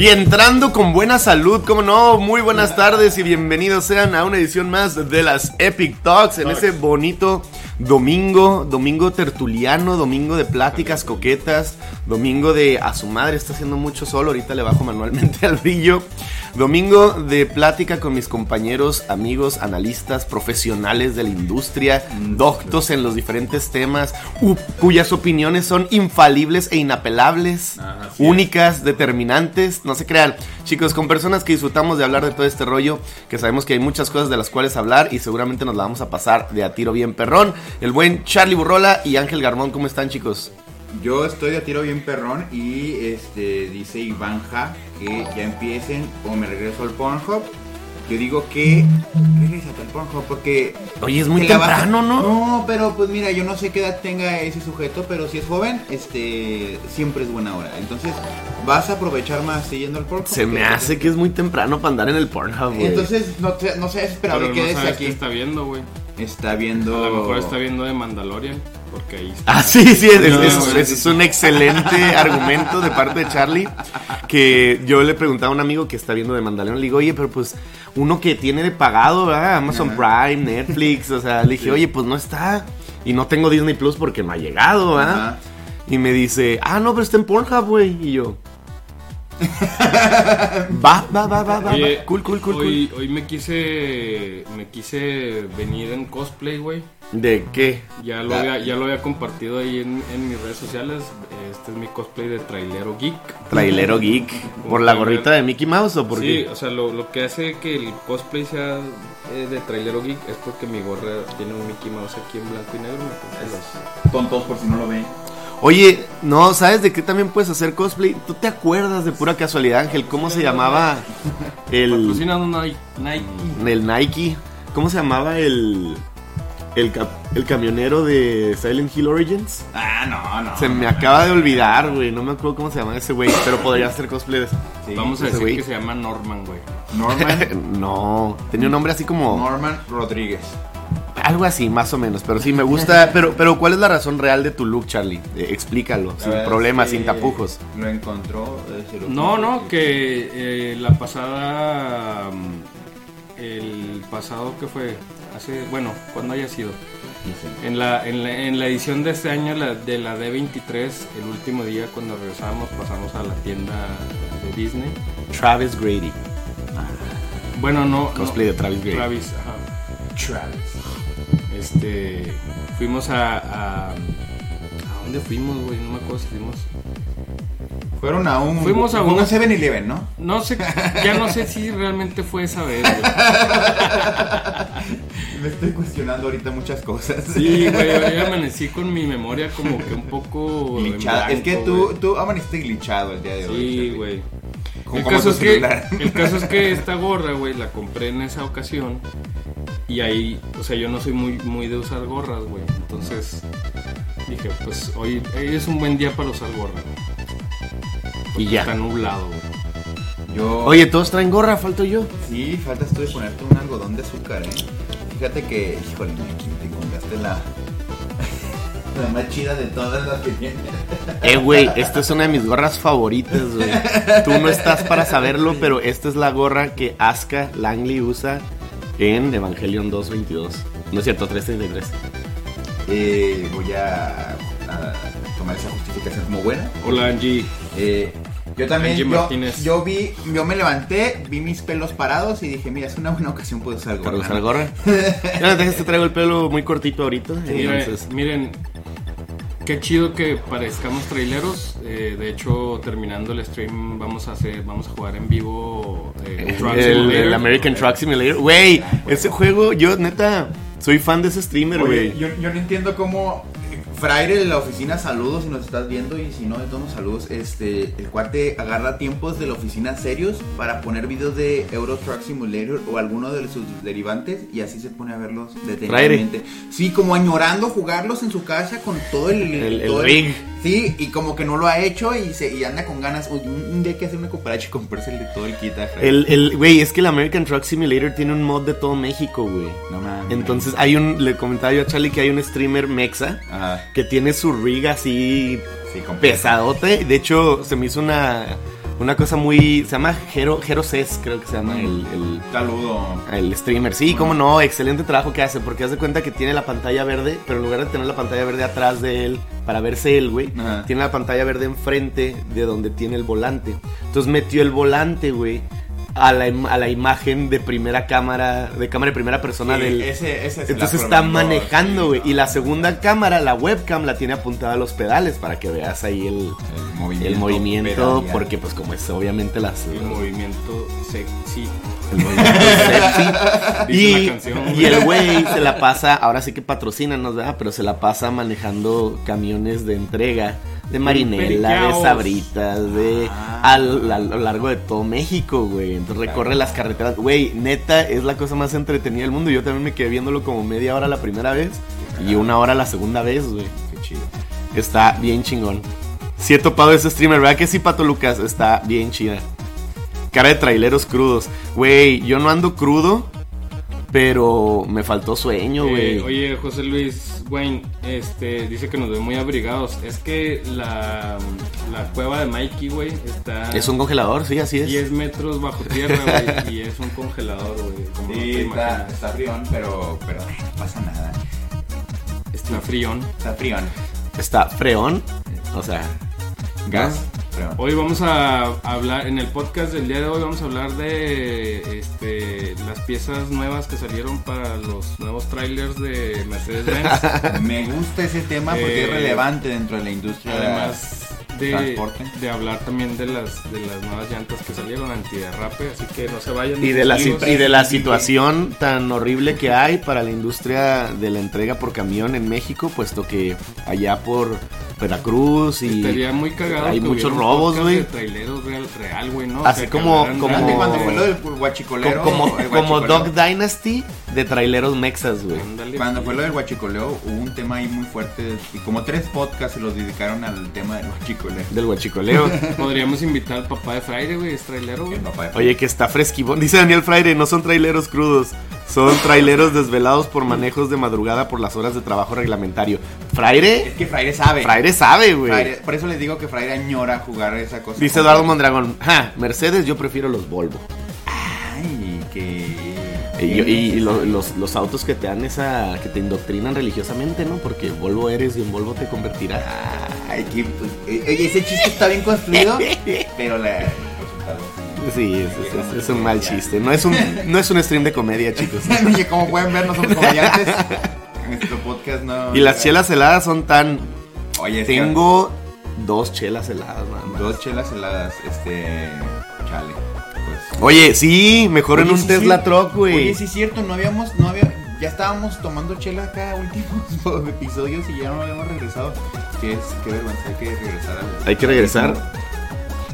Y entrando con buena salud, como no, muy buenas tardes y bienvenidos sean a una edición más de las Epic Talks en ese bonito domingo, domingo tertuliano, domingo de pláticas coquetas, domingo de a su madre está haciendo mucho sol, ahorita le bajo manualmente al brillo. Domingo de plática con mis compañeros, amigos, analistas, profesionales de la industria, doctos en los diferentes temas, u- cuyas opiniones son infalibles e inapelables, únicas, determinantes. No se crean, chicos, con personas que disfrutamos de hablar de todo este rollo, que sabemos que hay muchas cosas de las cuales hablar y seguramente nos la vamos a pasar de a tiro bien perrón. El buen Charlie Burrola y Ángel Garmón, ¿cómo están, chicos? Yo estoy a tiro bien perrón y este dice Ivanja que ya empiecen o me regreso al Pornhub. Yo digo que regrésate al Pornhub porque Oye, es muy temprano, ¿no? No, pero pues mira, yo no sé qué edad tenga ese sujeto, pero si es joven, este siempre es buena hora. Entonces, vas a aprovechar más siguiendo al Pornhub. Se me hace que es muy temprano para andar en el Pornhub, güey. Entonces, no, te, no Pero y no sabes aquí. qué está viendo, güey. Está viendo. A lo mejor está viendo de Mandalorian, porque ahí está. Ah, sí, sí, es, No, es- güey. es- es un excelente argumento de parte de Charlie. Que yo le preguntaba a un amigo que está viendo de Mandalorian, le digo, oye, pero pues uno que tiene de pagado, ¿verdad? Amazon Prime, Netflix, o sea, le dije, oye, pues no está. Y no tengo Disney Plus porque no ha llegado, ¿verdad? Ajá. Y me dice, ah, no, pero está en Pornhub, güey. Y yo, va, va, va, va, va, Oye. Cool, cool, cool, hoy, hoy me quise me quise venir en cosplay, güey. ¿De qué? Ya lo, había, ya lo había compartido ahí en, en mis redes sociales. Este es mi cosplay de trailero geek. Trailero geek. ¿Por la gorrita de Mickey Mouse o por Sí, qué? o sea, lo, lo que hace que el cosplay sea eh, de trailero geek es porque mi gorra tiene un Mickey Mouse aquí en blanco y negro. Me puse los- Tontos por si no lo ven. Oye, no, ¿sabes de qué también puedes hacer cosplay? ¿Tú te acuerdas de pura casualidad, Ángel? ¿Cómo se llamaba el, Nike. El Nike? ¿Cómo se llamaba el, el, el camionero de Silent Hill Origins? Ah, no, no. Se me acaba de olvidar, güey. No me acuerdo cómo se llama ese güey, pero podría hacer cosplay de Sí, Vamos a decir que se llama Norman, güey. Norman. No, tenía un nombre así como... Norman Rodríguez. Algo así, más o menos. Pero sí, me gusta. Pero, pero ¿cuál es la razón real de tu look, Charlie? Eh, explícalo, sin problemas, es sin tapujos. Lo encontró. eh, lo No, no, que eh, la pasada. mm, El pasado que fue. Hace. Bueno, cuando haya sido. En la, en la, en la edición de este año, la, de la D23, el último día cuando regresamos, pasamos a la tienda de Disney. Travis Grady. Bueno, no. Cosplay no, de Travis Grady. Travis, ajá. Este. Fuimos a. ¿A, ¿a dónde fuimos, güey? No me acuerdo si fuimos. Fueron a un. Fuimos a un- un 7-Eleven, ¿no? No sé, ya no sé si realmente fue esa vez, güey. Me estoy cuestionando ahorita muchas cosas. Sí, güey, hoy amanecí con mi memoria como que un poco. Glitchada. es que blanco, tú, güey. tú amaneciste glitchado el día de hoy. Sí, güey. El caso, es que, el caso es que esta gorra, güey, la compré en esa ocasión. Y ahí, o sea, yo no soy muy, muy de usar gorras, güey. Entonces dije, pues hoy, hoy es un buen día para usar gorra, güey. Y ya. Está nublado, güey. Yo. Oye, todos traen gorra, falto yo. Sí, faltas tú de ponerte un algodón de azúcar, eh. Fíjate que, híjole, aquí te encontraste la. La más chida de todas las que tienes. Eh, güey, esta es una de mis gorras favoritas, güey. Tú no estás para saberlo, pero esta es la gorra que Asuka Langley usa en Evangelion 2.22. No es cierto, 3.33. Eh, voy a, a tomar esa justificación como buena. Hola, Angie. Eh, yo también, Angie yo, Martínez. yo vi, yo me levanté, vi mis pelos parados y dije, mira, es una buena ocasión para usar Para gorra. usar gorra. No dejes que traigo el pelo muy cortito ahorita. Entonces, miren, qué chido que parezcamos traileros. Eh, de hecho, terminando el stream, vamos a hacer, vamos a jugar en vivo eh, Truck el, Simulator. el American Truck Simulator. Güey, ese juego, yo neta, soy fan de ese streamer, güey. yo, yo no entiendo cómo Fraire de la oficina, saludos si nos estás viendo y si no, de todos saludos. Este, el cuate agarra tiempos de la oficina serios para poner videos de Euro Truck Simulator o alguno de sus derivantes y así se pone a verlos detenidamente. Sí, como añorando jugarlos en su casa con todo el, El- el todo rig. Sí, y como que no lo ha hecho y, se, y anda con ganas. Uy, un, día hay que hacer una cooperacha y comprarse el de todo el kit. El, el, güey, es que el American Truck Simulator tiene un mod de todo México, güey. No mames. Entonces hay un, le comentaba yo a Charlie que hay un streamer mexa Ajá, que tiene su rig así sí, pesadote. De hecho, se me hizo una, una cosa muy, se llama Jero, Jero creo que se llama el, el, Saludo. el streamer. Sí, cómo no, excelente trabajo que hace, porque haz de cuenta que tiene la pantalla verde, pero en lugar de tener la pantalla verde atrás de él, para verse él, güey, tiene la pantalla verde enfrente de donde tiene el volante. Entonces metió el volante, güey, a la, a la imagen de primera cámara, de cámara de primera persona Sí, del... ese- ese Entonces está manejando, güey. no. Y la segunda cámara, la webcam, la tiene apuntada a los pedales para que veas ahí el, El movimiento. el movimiento. pedalear. Porque, pues, como es obviamente las. El movimiento sexy. el movimiento sexy. Y, canción, y el güey se la pasa, ahora sí que patrocínanos, ¿verdad? Pero se la pasa manejando camiones de entrega. De marinela, de sabritas, de Ah. al- a lo largo de todo México, güey. Entonces recorre las carreteras. Güey, neta, es la cosa más entretenida del mundo. Yo también me quedé viéndolo como media hora la primera vez y una hora la segunda vez, güey. Qué chido. Está bien chingón. Si he topado ese streamer, ¿verdad que sí, Pato Lucas? Está bien chida. Cara de traileros crudos. Güey, yo no ando crudo, pero me faltó sueño, Eh, güey. oye, José Luis Wayne, este, dice que nos ve muy abrigados. Es que la, la cueva de Mikey, güey, está es un congelador, sí, así es. 10 metros bajo tierra, güey, y es un congelador, güey. No Sí, está, está frión, pero, pero no pasa nada. Está frión. Está frión. Está freón. O sea, Gas, Hoy vamos a hablar, en el podcast del día de hoy vamos a hablar de este, las piezas nuevas que salieron para los nuevos trailers de Mercedes-Benz. Me gusta ese tema porque Eh, es relevante dentro de la industria Además de, transporte. de hablar también de las, de las nuevas llantas que salieron antiderrape, así que no se vayan. y de, la, y de la situación tan horrible que hay para la industria de la entrega por camión en México, puesto que allá por Veracruz y Estaría muy cagado. hay que muchos robos, güey. de traileros real, real, güey, ¿no? Así como- como- Antes de- cuando fue lo del como, como guachicoleo. Dog Dynasty de traileros mexas, güey. Cuando fue lo del guachicoleo hubo un tema ahí muy fuerte y como tres podcasts se los dedicaron al tema del guachicoleo. Del huachicoleo. Podríamos invitar al papá de Fraire, güey, es trailero, güey. Oye, que está fresquibón. Dice Daniel Fraire, no son traileros crudos. Son traileros desvelados por manejos de madrugada por las horas de trabajo reglamentario. Es Fraire, que Fraire sabe. Fraire sabe, güey. Por eso les digo que Fraire añora jugar esa cosa. Dice Eduardo Mondragón, ja, Mercedes yo prefiero los Volvo. Ay, que. Y, lo- los, los autos que te dan esa, que te indoctrinan religiosamente, ¿no? Porque Volvo eres y en Volvo te convertirás. Ay, que. pues, eh, oye, ese chiste está bien construido, pero la. Sí, es, es- es- es un mal chiste. No es un, no es un stream de comedia, chicos. Como pueden ver, no somos comediantes. Nuestro podcast no. Y las chelas heladas son tan... Oye, Tengo dos chelas heladas nada más. Dos chelas heladas, este. Chale. Oye, sí, mejor en un sí, Tesla sí. Truck, güey. Oye, sí es cierto, no habíamos, no había, ya estábamos tomando chela acá últimos episodios y ya no habíamos regresado. Qué es, qué vergüenza, hay que regresar al. Hay que regresar.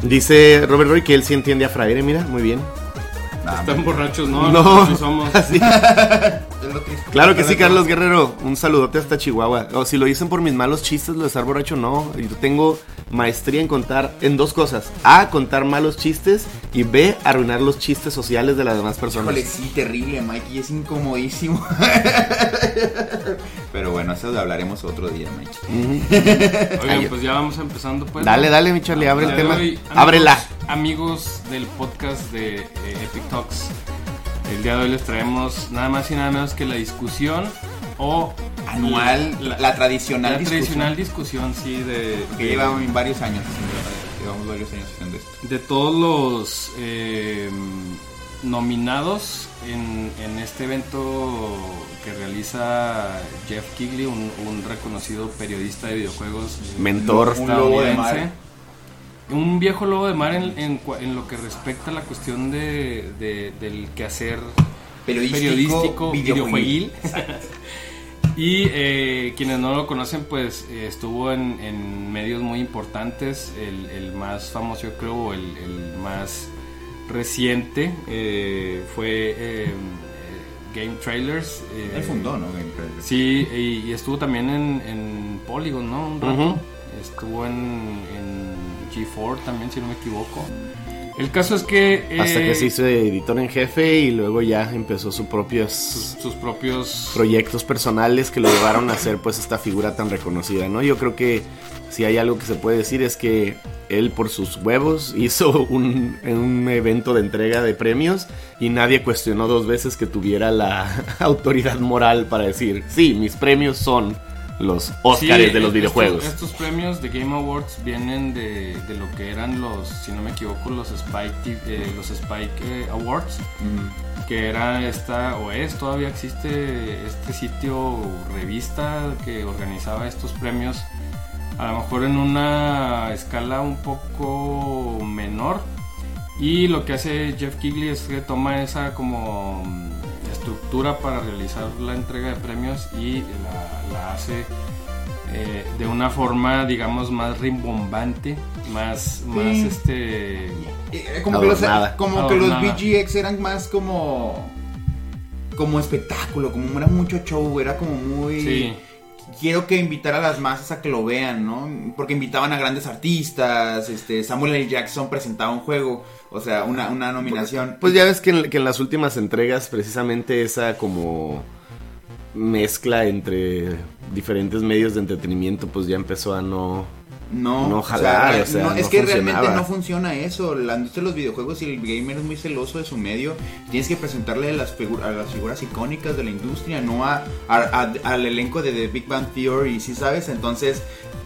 Dice Robert Roy que él sí entiende a Fraire, mira, muy bien. Nah, Están borrachos, ¿no? No. Nosotros sí somos. Triste. Claro que sí, Carlos Guerrero. Un saludote hasta Chihuahua. O si lo dicen por mis malos chistes, lo de estar borracho, no. Yo tengo maestría en contar en dos cosas. A, contar malos chistes. Y B, arruinar los chistes sociales de las demás personas. Híjole, sí, terrible, Mikey, es incomodísimo. Pero bueno, eso lo hablaremos otro día, Mikey. Oigan, Ay, pues ya vamos empezando, pues. Dale, ¿no? dale, mi Charlie, abre el tema. hoy, amigos- Ábrela. Amigos del podcast de eh, Epic Talks, el día de hoy les traemos nada más y nada menos que la discusión o Anual, la, tradicional la discusión tradicional discusión, sí, de, que llevamos varios años haciendo, llevamos varios años haciendo esto. de todos los eh, nominados en, en este evento que realiza Jeff Kigley, un, un reconocido periodista de videojuegos Mentor. Un lobo de estadounidense. mar. Un viejo lobo de mar en, en en lo que respecta a la cuestión de, de- del quehacer Periodístico, periodístico, videojueguil. videojueguil. y eh, quienes no lo conocen, pues eh, estuvo en, en medios muy importantes. El, el más famoso, yo creo, o el, el más reciente eh, fue eh, Game Trailers. eh, Él fundó, ¿no? Game Trailers. Sí, y, y estuvo también en, en Polygon, ¿no? Un rato. Ujú. Estuvo en, en G4 también, si no me equivoco. El caso es que... Hasta eh, que se hizo editor en jefe y luego ya empezó sus propios sus, sus propios... proyectos personales que lo llevaron a ser pues esta figura tan reconocida, ¿no? Yo creo que si hay algo que se puede decir es que él por sus huevos hizo un, un evento de entrega de premios y nadie cuestionó dos veces que tuviera la autoridad moral para decir, sí, mis premios son los Óscares Sí, de los videojuegos. Estos, premios de Game Awards vienen de, de lo que eran los, si no me equivoco, los Spike, T- eh, los Spike eh, Awards. que era esta o es todavía existe este sitio revista que organizaba estos premios a lo mejor en una escala un poco menor y lo que hace Jeff Kigley es que toma esa como estructura para realizar la entrega de premios y la, la hace eh, de una forma digamos más rimbombante más más este Eh, como que los, Adornada. como que los. BGX eran más como como espectáculo, como era mucho show, era como muy sí quiero que invitar a las masas a que lo vean, ¿no? Porque invitaban a grandes artistas, este Samuel L. Jackson presentaba un juego, o sea, una, una nominación. Pues ya ves que en, que en las últimas entregas precisamente esa como mezcla entre diferentes medios de entretenimiento pues ya empezó a no... No, No jalar, o sea, no, no es que realmente no funciona eso. La industria de los videojuegos y el gamer es muy celoso de su medio. Tienes que presentarle a las, a las figuras icónicas de la industria, no a, a- a- al elenco de The Big Bang Theory, ¿sí sabes? Entonces,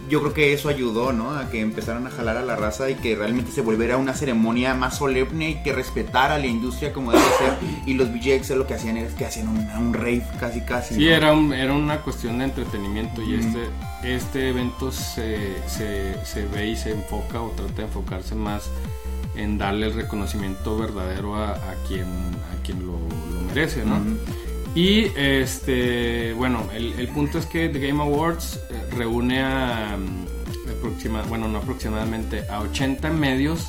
yo creo que eso ayudó, ¿no? A que empezaran a jalar a la raza y que realmente se volviera una ceremonia más solemne y que respetara a la industria como debe ser. Y los VJX lo que hacían era que hacían un, un rave casi casi. Sí, ¿no? era, un- era una cuestión de entretenimiento y este, este evento se, se, se ve y se enfoca o trata de enfocarse más en darle el reconocimiento verdadero a, a quien, a quien lo, lo merece, ¿no? Ujú. Y este, bueno, el, el punto es que The Game Awards eh, reúne a, mm, aproxima- bueno, no aproximadamente, a 80 medios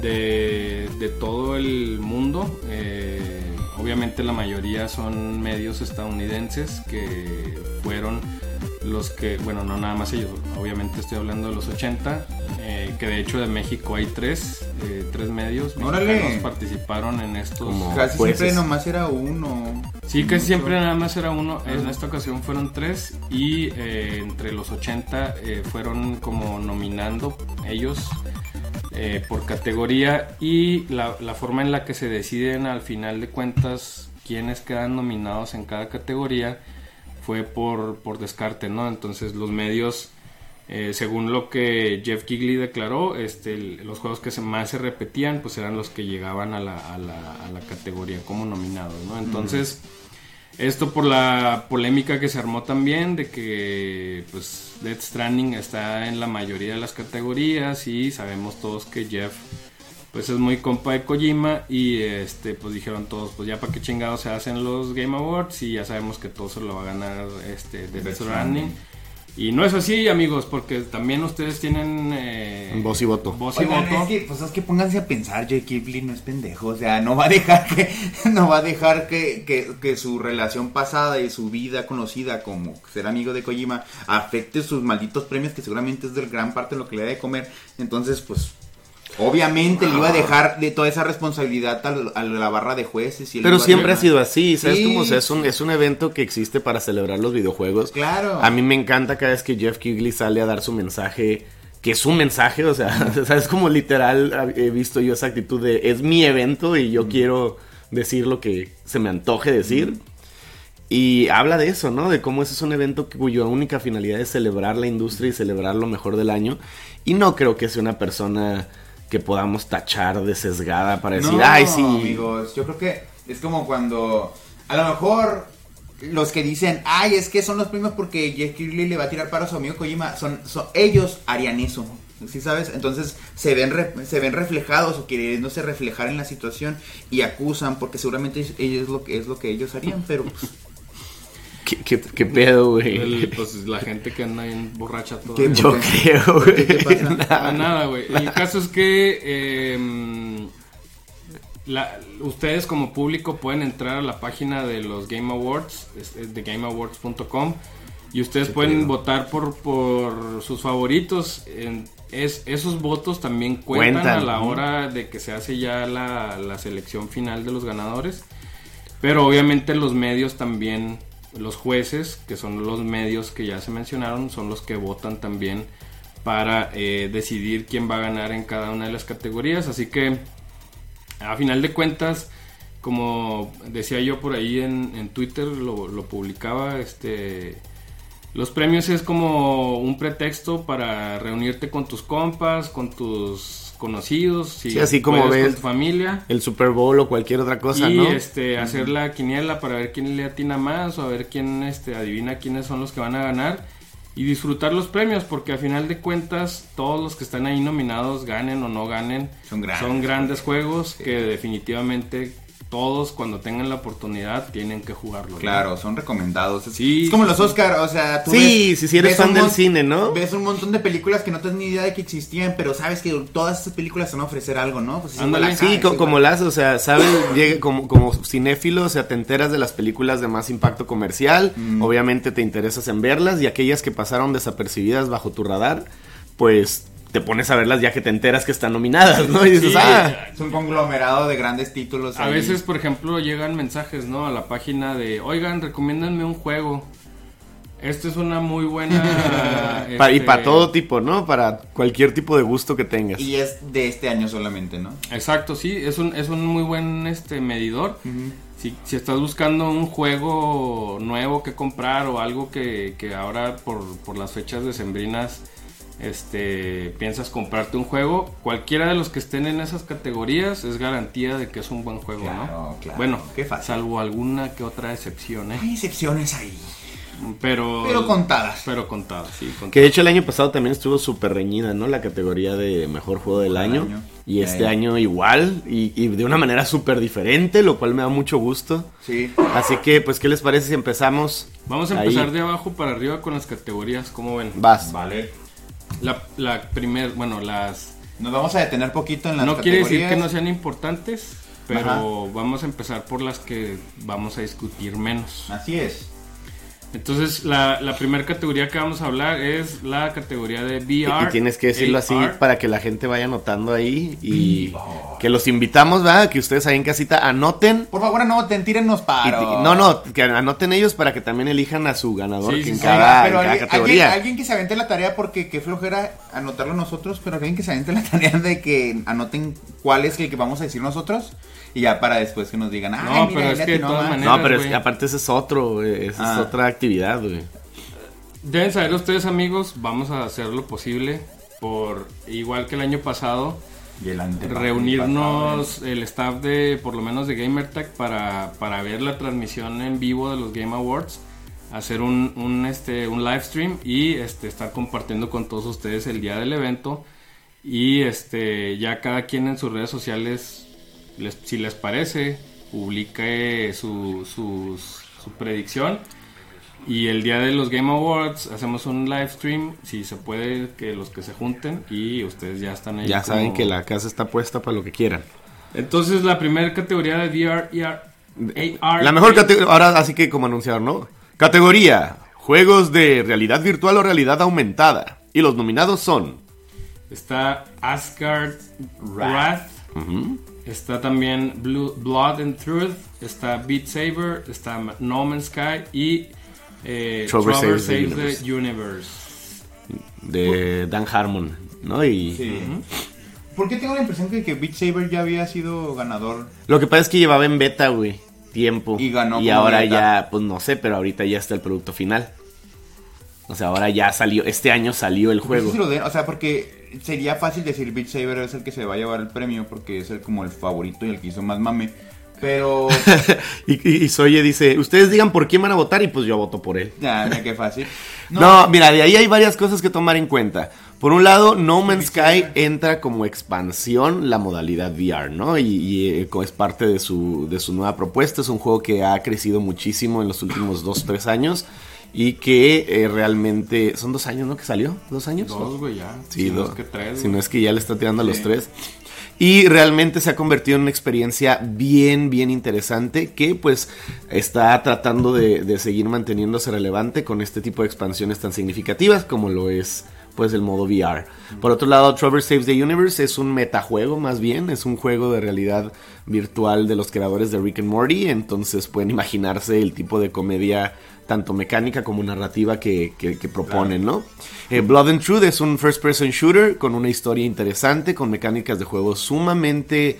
de, de todo el mundo. Eh, obviamente la mayoría son medios estadounidenses que fueron los que, bueno, no nada más ellos, obviamente estoy hablando de los 80, eh, que de hecho de México hay tres, eh, tres medios mexicanos participaron en estos... Como- Casi jueces. siempre nomás era uno. Sí, casi Mucho. siempre nada más era uno. En esta ocasión fueron tres y eh, entre los 80 eh, fueron como nominando ellos eh, por categoría y la, la forma en la que se deciden al final de cuentas quiénes quedan nominados en cada categoría fue por, por descarte, ¿no? Entonces los medios, eh, según lo que Jeff Kigley declaró, este, el- los juegos que se, más se repetían pues eran los que llegaban a la, a la, a la categoría como nominados, ¿no? Entonces... Esto por la polémica que se armó también de que pues Death Stranding está en la mayoría de las categorías y sabemos todos que Jeff pues es muy compa de Kojima y este pues dijeron todos pues ya para qué chingados se hacen los Game Awards y ya sabemos que todo se lo va a ganar este Death Stranding. Y no es así, amigos, porque también ustedes tienen eh, voz y voto. Voz y Oigan, voto. es que, pues es que pónganse a pensar, Jake Kipling no es pendejo, o sea, no va a dejar que, no va a dejar que, que, que su relación pasada y su vida conocida como ser amigo de Kojima afecte sus malditos premios, que seguramente es de gran parte de lo que le da de comer. Entonces, pues, obviamente le iba a dejar de toda esa responsabilidad a, la barra de jueces. Y Pero siempre ha sido así, ¿sabes? Sí, Como, o sea, es un, es un evento que existe para celebrar los videojuegos. Claro. A mí me encanta cada vez que Jeff Kigley sale a dar su mensaje, que es un mensaje, o sea, o sea, es como literal, he visto yo esa actitud de, es mi evento y yo quiero decir lo que se me antoje decir. Y habla de eso, ¿no? De cómo ese es un evento cuya única finalidad es celebrar la industria y celebrar lo mejor del año. Y no creo que sea una persona que podamos tachar de sesgada para decir, No, ay, sí. amigos, yo creo que es como cuando a lo mejor los que dicen, ay, es que son los primos porque Jeff Kirley le va a tirar para su amigo Kojima, son, son ellos harían eso. ¿Sí sabes? Entonces se ven re- se ven reflejados o queriéndose reflejar en la situación y acusan porque seguramente ellos- ellos es lo que es lo que ellos harían, pero pues, ¿Qué, qué, qué pedo, güey? El- pues la gente que anda bien borracha todo. ¿Qué? Yo creo, güey. ¿Qué pasa? Nada. Ah, nada, güey. El caso es que eh, la- ustedes como público pueden entrar a la página de los Game Awards, de gameawards.com, y ustedes Qué pueden pedo. votar por, por sus favoritos. En- es, esos votos también cuentan, Cuentan, a la hora de que se hace ya la, la selección final de los ganadores. Pero obviamente los medios también, los jueces, que son los medios que ya se mencionaron, son los que votan también para eh, decidir quién va a ganar en cada una de las categorías. Así que, a final de cuentas, como decía yo por ahí en, en Twitter, lo, lo publicaba, este... Los premios es como un pretexto para reunirte con tus compas, con tus conocidos, si Sí, así como ves con tu familia. El Super Bowl o cualquier otra cosa, y ¿no? este hacer la quiniela para ver quién le atina más o a ver quién este adivina quiénes son los que van a ganar y disfrutar los premios porque a final de cuentas todos los que están ahí nominados ganen o no ganen Son grandes. son grandes juegos que definitivamente todos cuando tengan la oportunidad tienen que jugarlo ¿no? claro, son recomendados. Es, Sí, es como sí, los sí. Oscar, o sea, tú Sí, sí, sí eres ves fan del cine, ¿no? Ves un montón de películas que no tienes ni idea de que existían, pero sabes que todas estas películas te van a ofrecer algo, ¿no? Pues acá, Sí, es co- igual. como las, o sea, sabes, llega como, como cinéfilo, o sea, te enteras de las películas de más impacto comercial, Mm. obviamente te interesas en verlas y aquellas que pasaron desapercibidas bajo tu radar, pues te pones a verlas ya que te enteras que están nominadas, ¿no? Y dices, Sí, ah, Es un conglomerado de grandes títulos. a ahí. veces por ejemplo llegan mensajes no a la página de oigan recomiéndanme un juego esta es una muy buena pa- y este, para todo tipo, ¿no? Para cualquier tipo de gusto que tengas. Y es de este año solamente, ¿no? Exacto, sí, es un, es un muy buen este medidor. si, si estás buscando un juego nuevo que comprar o algo que, que ahora por, por las fechas decembrinas este, piensas comprarte un juego, cualquiera de los que estén en esas categorías es garantía de que es un buen juego, Claro, ¿no? claro, Bueno, qué fácil. salvo alguna que otra excepción, ¿eh? Hay excepciones ahí, Pero, pero contadas. pero contadas, sí, contadas. Que de hecho el año pasado también estuvo súper reñida, ¿no? La categoría de mejor juego del año. año. Y este año igual, y, y de una manera súper diferente, lo cual me da mucho gusto. Sí. Así que, pues, ¿qué les parece si empezamos? Vamos a ahí? empezar de abajo para arriba con las categorías, ¿cómo ven? Vas. Vale. La, la primer, bueno, las Nos vamos a detener poquito en las no quiere decir que no sean importantes, pero vamos a empezar por las que vamos a discutir menos. Así es. Entonces, la, la primera categoría que vamos a hablar es la categoría de VR. y tienes que decirlo así AR. para que la gente vaya anotando ahí. Y que los invitamos, ¿verdad? Que ustedes ahí en casita anoten. Por favor, anoten, tírennos paro. no, no, que anoten ellos para que también elijan a su ganador Sí, sí, en, sí. cada, pero en cada alguien, categoría. alguien- alguien que se avente la tarea, porque qué flojera anotarlo nosotros, pero alguien que se avente la tarea de que anoten cuál es el que vamos a decir nosotros y ya para después que nos digan, ah, No, mira, pero es que de todas más". maneras- No, pero es- güey. aparte ese es otro, güey, esa es Ah. otra actividad, güey. Deben saber ustedes, amigos, vamos a hacer lo posible por igual que el año pasado. Y el antepasado. reunirnos el staff de, por lo menos de GamerTag, para, para ver la transmisión en vivo de los Game Awards, hacer un, un, este, un live stream y este, estar compartiendo con todos ustedes el día del evento. Y este, ya cada quien en sus redes sociales, les- si les parece, publique su, su predicción. Y el día de los Game Awards hacemos un live stream, si se puede, que los que se junten y ustedes ya están ahí. Ya saben que la casa está puesta para lo que quieran. Entonces la primera categoría de VR, ER, AR, La mejor categoría, ahora así que como anunciaron, ¿no? Categoría, juegos de realidad virtual o realidad aumentada. Y los nominados son... está Asgard Wrath, ujú, está también Blue- Blood and Truth, está Beat Saber, está No Man's Sky y eh, Saves the Universe. de Dan Harmon, ¿no? Y Sí. ¿Por qué tengo la impresión que, que Beat Saber ya había sido ganador? lo que pasa es que llevaba en beta, güey, tiempo. Y ganó como ahora beta. ya, pues no sé, pero ahorita ya está el producto final. O sea, ahora ya salió, este año salió el No sé juego. si lo den, o sea, porque sería fácil decir Beat Saber es el que se va a llevar el premio porque es el como el favorito y el que hizo más mame. Pero y, y, y Soye dice, ustedes digan por quién van a votar y pues yo voto por él. ya, mira qué fácil. No. mira, de ahí hay varias cosas que tomar en cuenta. Por un lado, No Man's Sky entra como expansión la modalidad VR, ¿no? Y, y, eh, es parte de su, de su nueva propuesta. Es un juego que ha crecido muchísimo en los últimos dos, tres años. Y que eh, realmente... Son dos años, ¿no? Que salió. ¿Dos años? Dos, güey, ya. Sí, si no dos. es que tres. Si no es que ya le está tirando a los tres. Y realmente se ha convertido en una experiencia bien, bien interesante que pues está tratando de, de seguir manteniéndose relevante con este tipo de expansiones tan significativas como lo es pues el modo VR. Por otro lado, Trover Saves the Universe es un metajuego más bien, es un juego de realidad virtual de los creadores de Rick and Morty, entonces pueden imaginarse el tipo de comedia tanto mecánica como narrativa que, que- que proponen, ¿no? Eh, Blood and Truth es un first person shooter con una historia interesante, con mecánicas de juego sumamente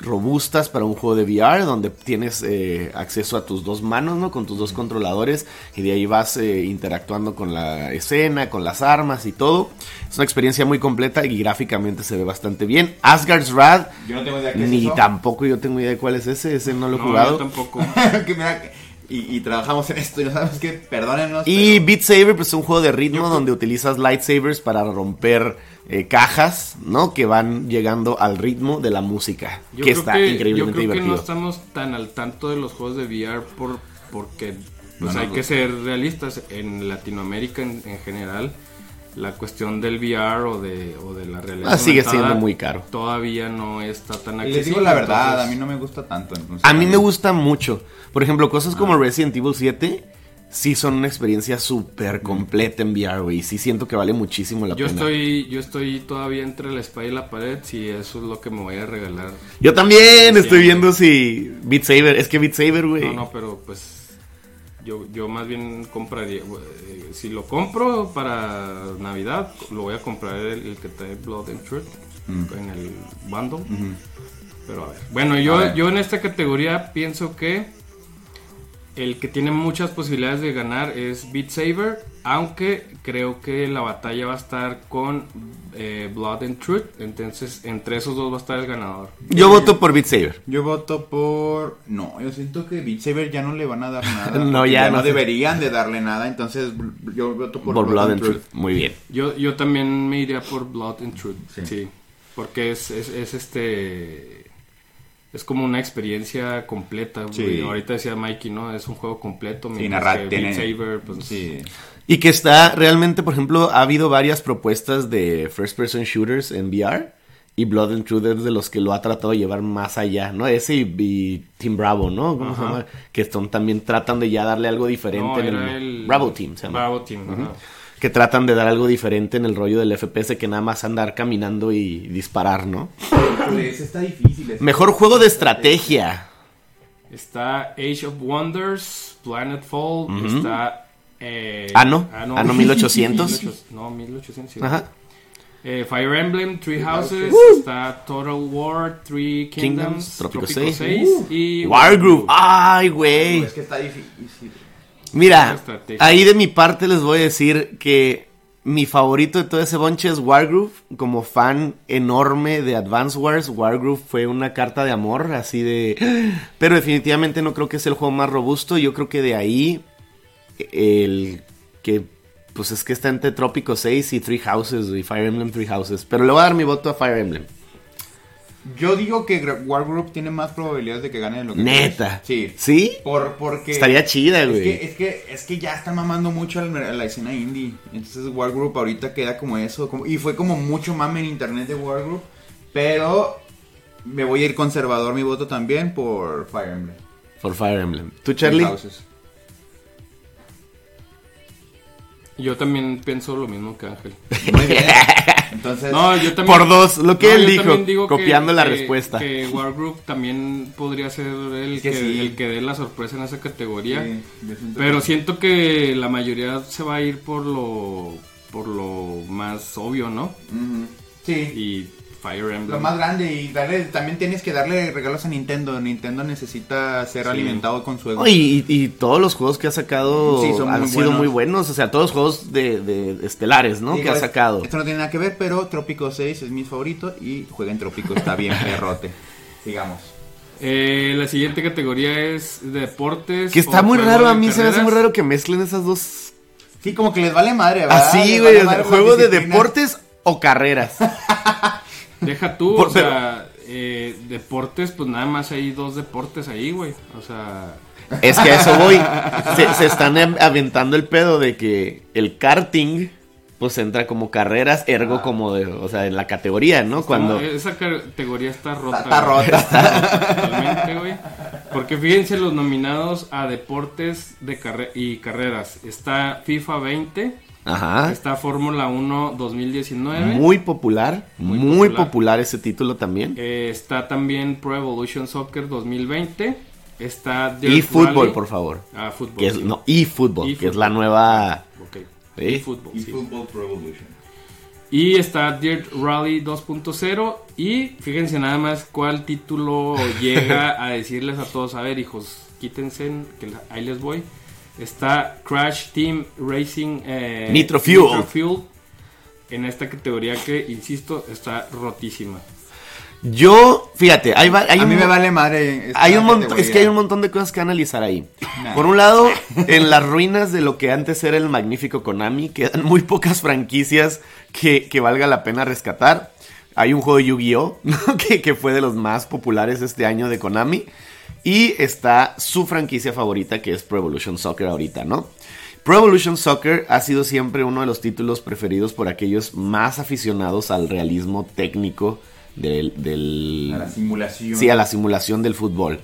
robustas para un juego de VR, donde tienes eh, acceso a tus dos manos, ¿no? Con tus dos controladores, y de ahí vas eh, interactuando con la escena, con las armas y todo. Es una experiencia muy completa y gráficamente se ve bastante bien. Asgard's Wrath, Yo no tengo idea qué es ni eso. tampoco yo tengo idea de cuál es ese, ese no lo he No, jugado. yo tampoco. Que mira, que- y, y trabajamos en esto y no sabemos qué, perdónenos. Y pero- Beat Saber, pues es un juego de ritmo donde utilizas lightsabers para romper eh, cajas, ¿no? Que van llegando al ritmo de la música. Yo que creo está que- increíblemente Yo creo que divertido. no estamos tan al tanto de los juegos de VR por, porque pues No, no, hay no. que ser realistas. En Latinoamérica en, en general, la cuestión del VR o de, o de la realidad Ah, sigue siendo muy caro. Todavía no está tan accesible. les digo la verdad, entonces- a mí no me gusta tanto. entonces- A mí me gusta mucho. Por ejemplo, cosas como Ah. Resident Evil 7 sí son una experiencia súper completa en VR, güey. Sí siento que vale muchísimo la Yo pena. estoy, yo estoy todavía entre la espada y la pared, si eso es lo que me voy a regalar. Yo también Sí, estoy viendo si Beat Saber, es que Beat Saber, güey. No, no, pero pues yo, yo más bien compraría, eh, si lo compro para Navidad, lo voy a comprar el, el que trae Blood and Truth en el bundle. Pero a ver, bueno, yo, yo en esta categoría pienso que el que tiene muchas posibilidades de ganar es Beat Saber, aunque creo que la batalla va a estar con eh, Blood and Truth, entonces entre esos dos va a estar el ganador. Yo voto por Beat Saber. Yo voto por. No, yo siento que Beat Saber ya no le van a dar nada. No, ya no deberían de darle nada. Entonces yo voto por, Por, Blood and Truth. Muy bien. Yo, yo también me iría por Blood and Truth, sí. Sí. porque es, es, es este... Es como una experiencia completa, Sí. Ahorita decía Mikey, ¿no? Es un juego completo. Sí, narrar, que tiene- Saber, pues, Sí. Y que está realmente, por ejemplo, ha habido varias propuestas de first person shooters en VR. Y Blood and Truth es de los que lo ha tratado de llevar más allá, ¿no? Ese y, y Team Bravo, ¿no? ¿Cómo se llama? Que están también tratando de ya darle algo diferente No, en el, el... Bravo Team, se llama. Bravo Team, ajá. Que tratan de dar algo diferente en el rollo del FPS que nada más andar caminando y disparar, ¿no? Ese está difícil. ese. Mejor juego de estrategia. Está Age of Wonders, Planetfall, está... Eh, Anno, Anno 1800. 1800, No, 1800. sí. Ajá. Eh, Fire Emblem, Three Houses, está Total War, Three Kingdoms, Kingdoms, Trópico Trópico 6. 6 y Wargroove. Ay, güey. Es que está difícil. Mira, ahí de mi parte les voy a decir que mi favorito de todo ese bonche es Wargroove. Como fan enorme de Advance Wars, Wargroove fue una carta de amor, así de... Pero definitivamente no creo que es el juego más robusto. Yo creo que de ahí el que... Pues es que está entre Trópico 6 y Three Houses, y Fire Emblem Three Houses. Pero le voy a dar mi voto a Fire Emblem. Yo digo que Wargroup tiene más probabilidades de que gane de lo que Neta. Sí. ¿Sí? Por, porque Estaría chida, es güey. que, es que es que ya están mamando mucho a la, a la escena indie. Entonces Wargroup ahorita queda como eso. como- y fue como mucho mame en internet de Wargroup. Pero me voy a ir conservador mi voto también por Fire Emblem. Por Fire Emblem. ¿Tú, Charlie? Yo también pienso lo mismo que Ángel. Muy bien. Entonces, No, yo también. Por dos, lo que No, él dijo, que- copiando la que- respuesta. Que Wargroup también podría ser el Que sí. el que dé la sorpresa en esa categoría. sí, Pero siento que la mayoría se va a ir por lo por lo más obvio, ¿no? Sí. Y Fire Emblem. Lo más grande y darle, también tienes que darle regalos a Nintendo. Nintendo necesita ser Sí. alimentado con su ego. No, y, y- y todos los juegos que ha sacado Sí, han muy sido buenos. muy buenos. O sea, todos los juegos de, de estelares, ¿no? Que ha sacado. Esto no tiene nada que ver, pero Trópico 6 es mi favorito y jueguen Trópico, está bien perrote. Sigamos. Eh, la siguiente categoría es deportes. Que está muy raro, a mí se me hace muy raro que mezclen esas dos. Sí, como que les vale madre, ¿verdad? Así, Les güey. vale o sea, madre las juego de deportes o carreras. Deja tú, o sea, eh, deportes, pues nada más hay dos deportes ahí, güey. O sea, Es que a eso voy. Se, se están aventando el pedo de que el karting, pues entra como carreras, ergo Ah. como de, o sea, en la categoría, ¿no? Cuando. esa categoría está rota. Está güey. rota. Totalmente, güey. Porque fíjense los nominados a deportes de carre- y carreras. Está FIFA 20, Ajá. está Fórmula 1 2019. Muy popular, muy, Muy popular. popular. ese título también. eh, está también Pro Evolution Soccer 2020. Está Dirt y fútbol, por favor. Ah, fútbol. Que es, sí. no, y fútbol, que es la nueva. Ok. ¿Sí? Y fútbol, Y sí. Football Pro Evolution. Y está Dirt Rally 2.0. Y fíjense nada más cuál título llega a decirles a todos: A ver, hijos, quítense, que ahí les voy. Está Crash Team Racing eh, Nitro Fuel. Nitro Fuel, En esta categoría que, insisto, está rotísima. Yo, fíjate, hay, va- hay a un, mí me vale madre. hay un montón, es que hay un montón de cosas que analizar ahí. Nah. Por un lado, en las ruinas de lo que antes era el magnífico Konami, quedan muy pocas franquicias que, que valga la pena rescatar. Hay un juego de Yu-Gi-Oh! ¿no? que, que fue de los más populares este año de Konami. Y está su franquicia favorita, que es Pro Evolution Soccer ahorita, ¿no? Pro Evolution Soccer ha sido siempre uno de los títulos preferidos por aquellos más aficionados al realismo técnico del... del A la simulación. Sí, a la simulación del fútbol.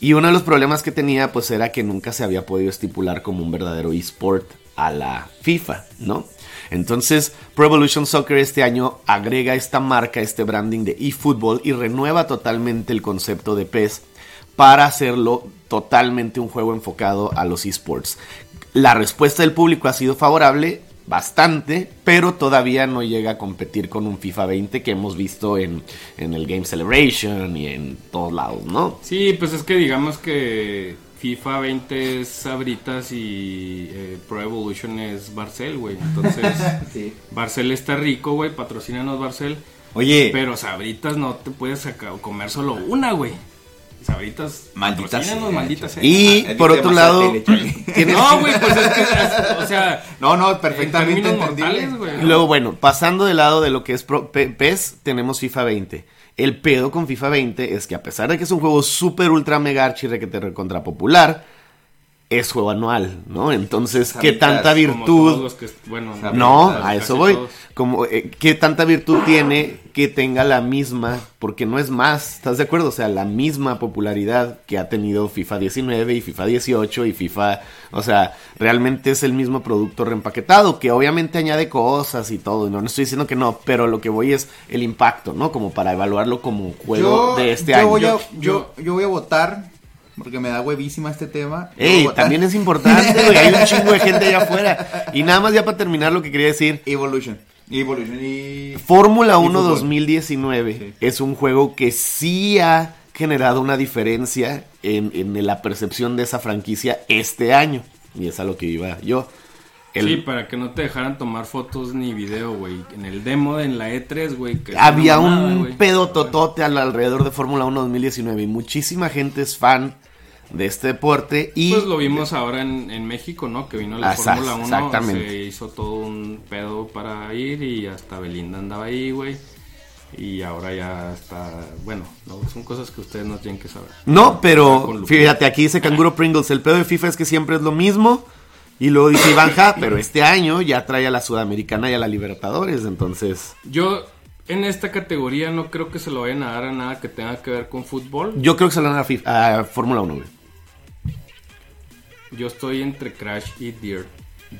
Y uno de los problemas que tenía, pues, era que nunca se había podido estipular como un verdadero eSport a la FIFA, ¿no? Entonces, Pro Evolution Soccer este año agrega esta marca, este branding de eFootball y renueva totalmente el concepto de PES para hacerlo totalmente un juego enfocado a los esports. La respuesta del público ha sido favorable, bastante, pero todavía no llega a competir con un FIFA 20 que hemos visto en, en el Game Celebration y en todos lados, ¿no? Sí, pues es que digamos que FIFA 20 es Sabritas y eh, Pro Evolution es Barcel, güey. Entonces, Sí. Barcel está rico, güey. Patrocínanos Barcel. Oye, Pero Sabritas no te puedes comer solo una, güey. Sabritas, Maldita patrocínanos, sea, maldita sea. Y Ah, por que otro lado, tele, No, güey, pues es que, o sea, no, no, en perfectamente entendible. mortales, güey. Y luego, bueno, pasando del lado de lo que es Pro- PES, tenemos FIFA 20. El pedo con FIFA 20 es que a pesar de que es un juego súper ultra mega archi requete recontra popular, es juego anual, ¿no? Entonces, ¿qué tanta virtud? que, bueno, No, a eso voy. todos. Como, eh, ¿Qué tanta virtud tiene que tenga la misma? Porque no es más, ¿estás de acuerdo? O sea, la misma popularidad que ha tenido FIFA 19 y FIFA 18 y FIFA... O sea, realmente es el mismo producto reempaquetado, que obviamente añade cosas y todo. No, no estoy diciendo que no, pero lo que voy es el impacto, ¿no? Como para evaluarlo como juego de este yo año. Voy a, Yo- yo, voy a votar, porque me da huevísima este tema. Ey, también es importante, güey. Hay un chingo de gente allá afuera. Y nada más ya para terminar lo que quería decir. Evolution. Evolution y... Fórmula 1 fútbol. 2019 Sí. es un juego que sí ha generado una diferencia en, en la percepción de esa franquicia este año. Y es a lo que iba yo. el- Sí, para que no te dejaran tomar fotos ni video, güey. En el demo de en la E3, güey. había un pedo totote al alrededor de Fórmula 1 2019 y muchísima gente es fan de este deporte y Pues lo vimos ahora en, en México, ¿no? Que vino la Asa- Fórmula 1. exactamente. Se hizo todo un pedo para ir y hasta Belinda andaba ahí, güey. Y ahora ya está. Bueno, no, son cosas que ustedes no tienen que saber. No, pero fíjate, aquí dice Canguro Pringles, el pedo de FIFA es que siempre es lo mismo. Y luego dice Ivanja, pero este año ya trae a la Sudamericana y a la Libertadores, entonces Yo en esta categoría no creo que se lo vayan a dar a nada que tenga que ver con fútbol. yo creo que se lo dan a, a Fórmula 1, güey. Yo estoy entre Crash y Dirt.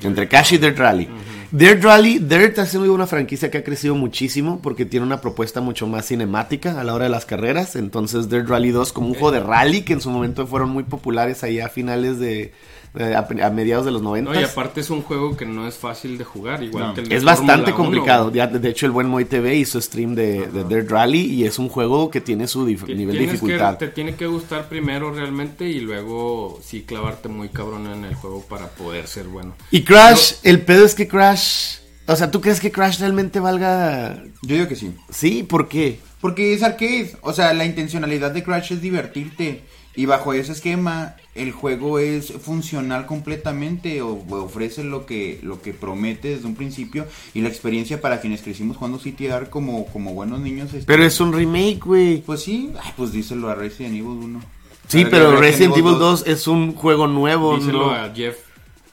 Entre Cash y Dirt Rally. Dirt Rally, Dirt ha sido una franquicia que ha crecido muchísimo porque tiene una propuesta mucho más cinemática a la hora de las carreras. Entonces Dirt Rally 2 como un juego de rally que en su momento fueron muy populares ahí a finales de... a, a mediados de los 90. No, y aparte es un juego que no es fácil de jugar, igual No. que el de Es bastante Fórmula 1, complicado. Ya, de hecho, el buen Moy TV hizo stream de, de Dirt Rally y es un juego que tiene su dif- Que nivel de que- dificultad. te tiene que gustar primero realmente y luego sí clavarte muy cabrón en el juego para poder ser bueno. Y Crash, el pedo es que Crash. O sea, ¿tú crees que Crash realmente valga.? Yo digo que sí. Sí, ¿por qué? Porque es arcade. O sea, la intencionalidad de Crash es divertirte. Y bajo ese esquema, el juego es funcional completamente. O, ofrece lo que, lo que promete desde un principio. Y la experiencia para quienes crecimos jugando CTR como, como buenos niños. este, Pero es un remake, güey. Pues sí, ay, pues díselo a Resident Evil 1. Sí, A pero Resident Evil 2 es un juego nuevo, Díselo ¿no? a Jeff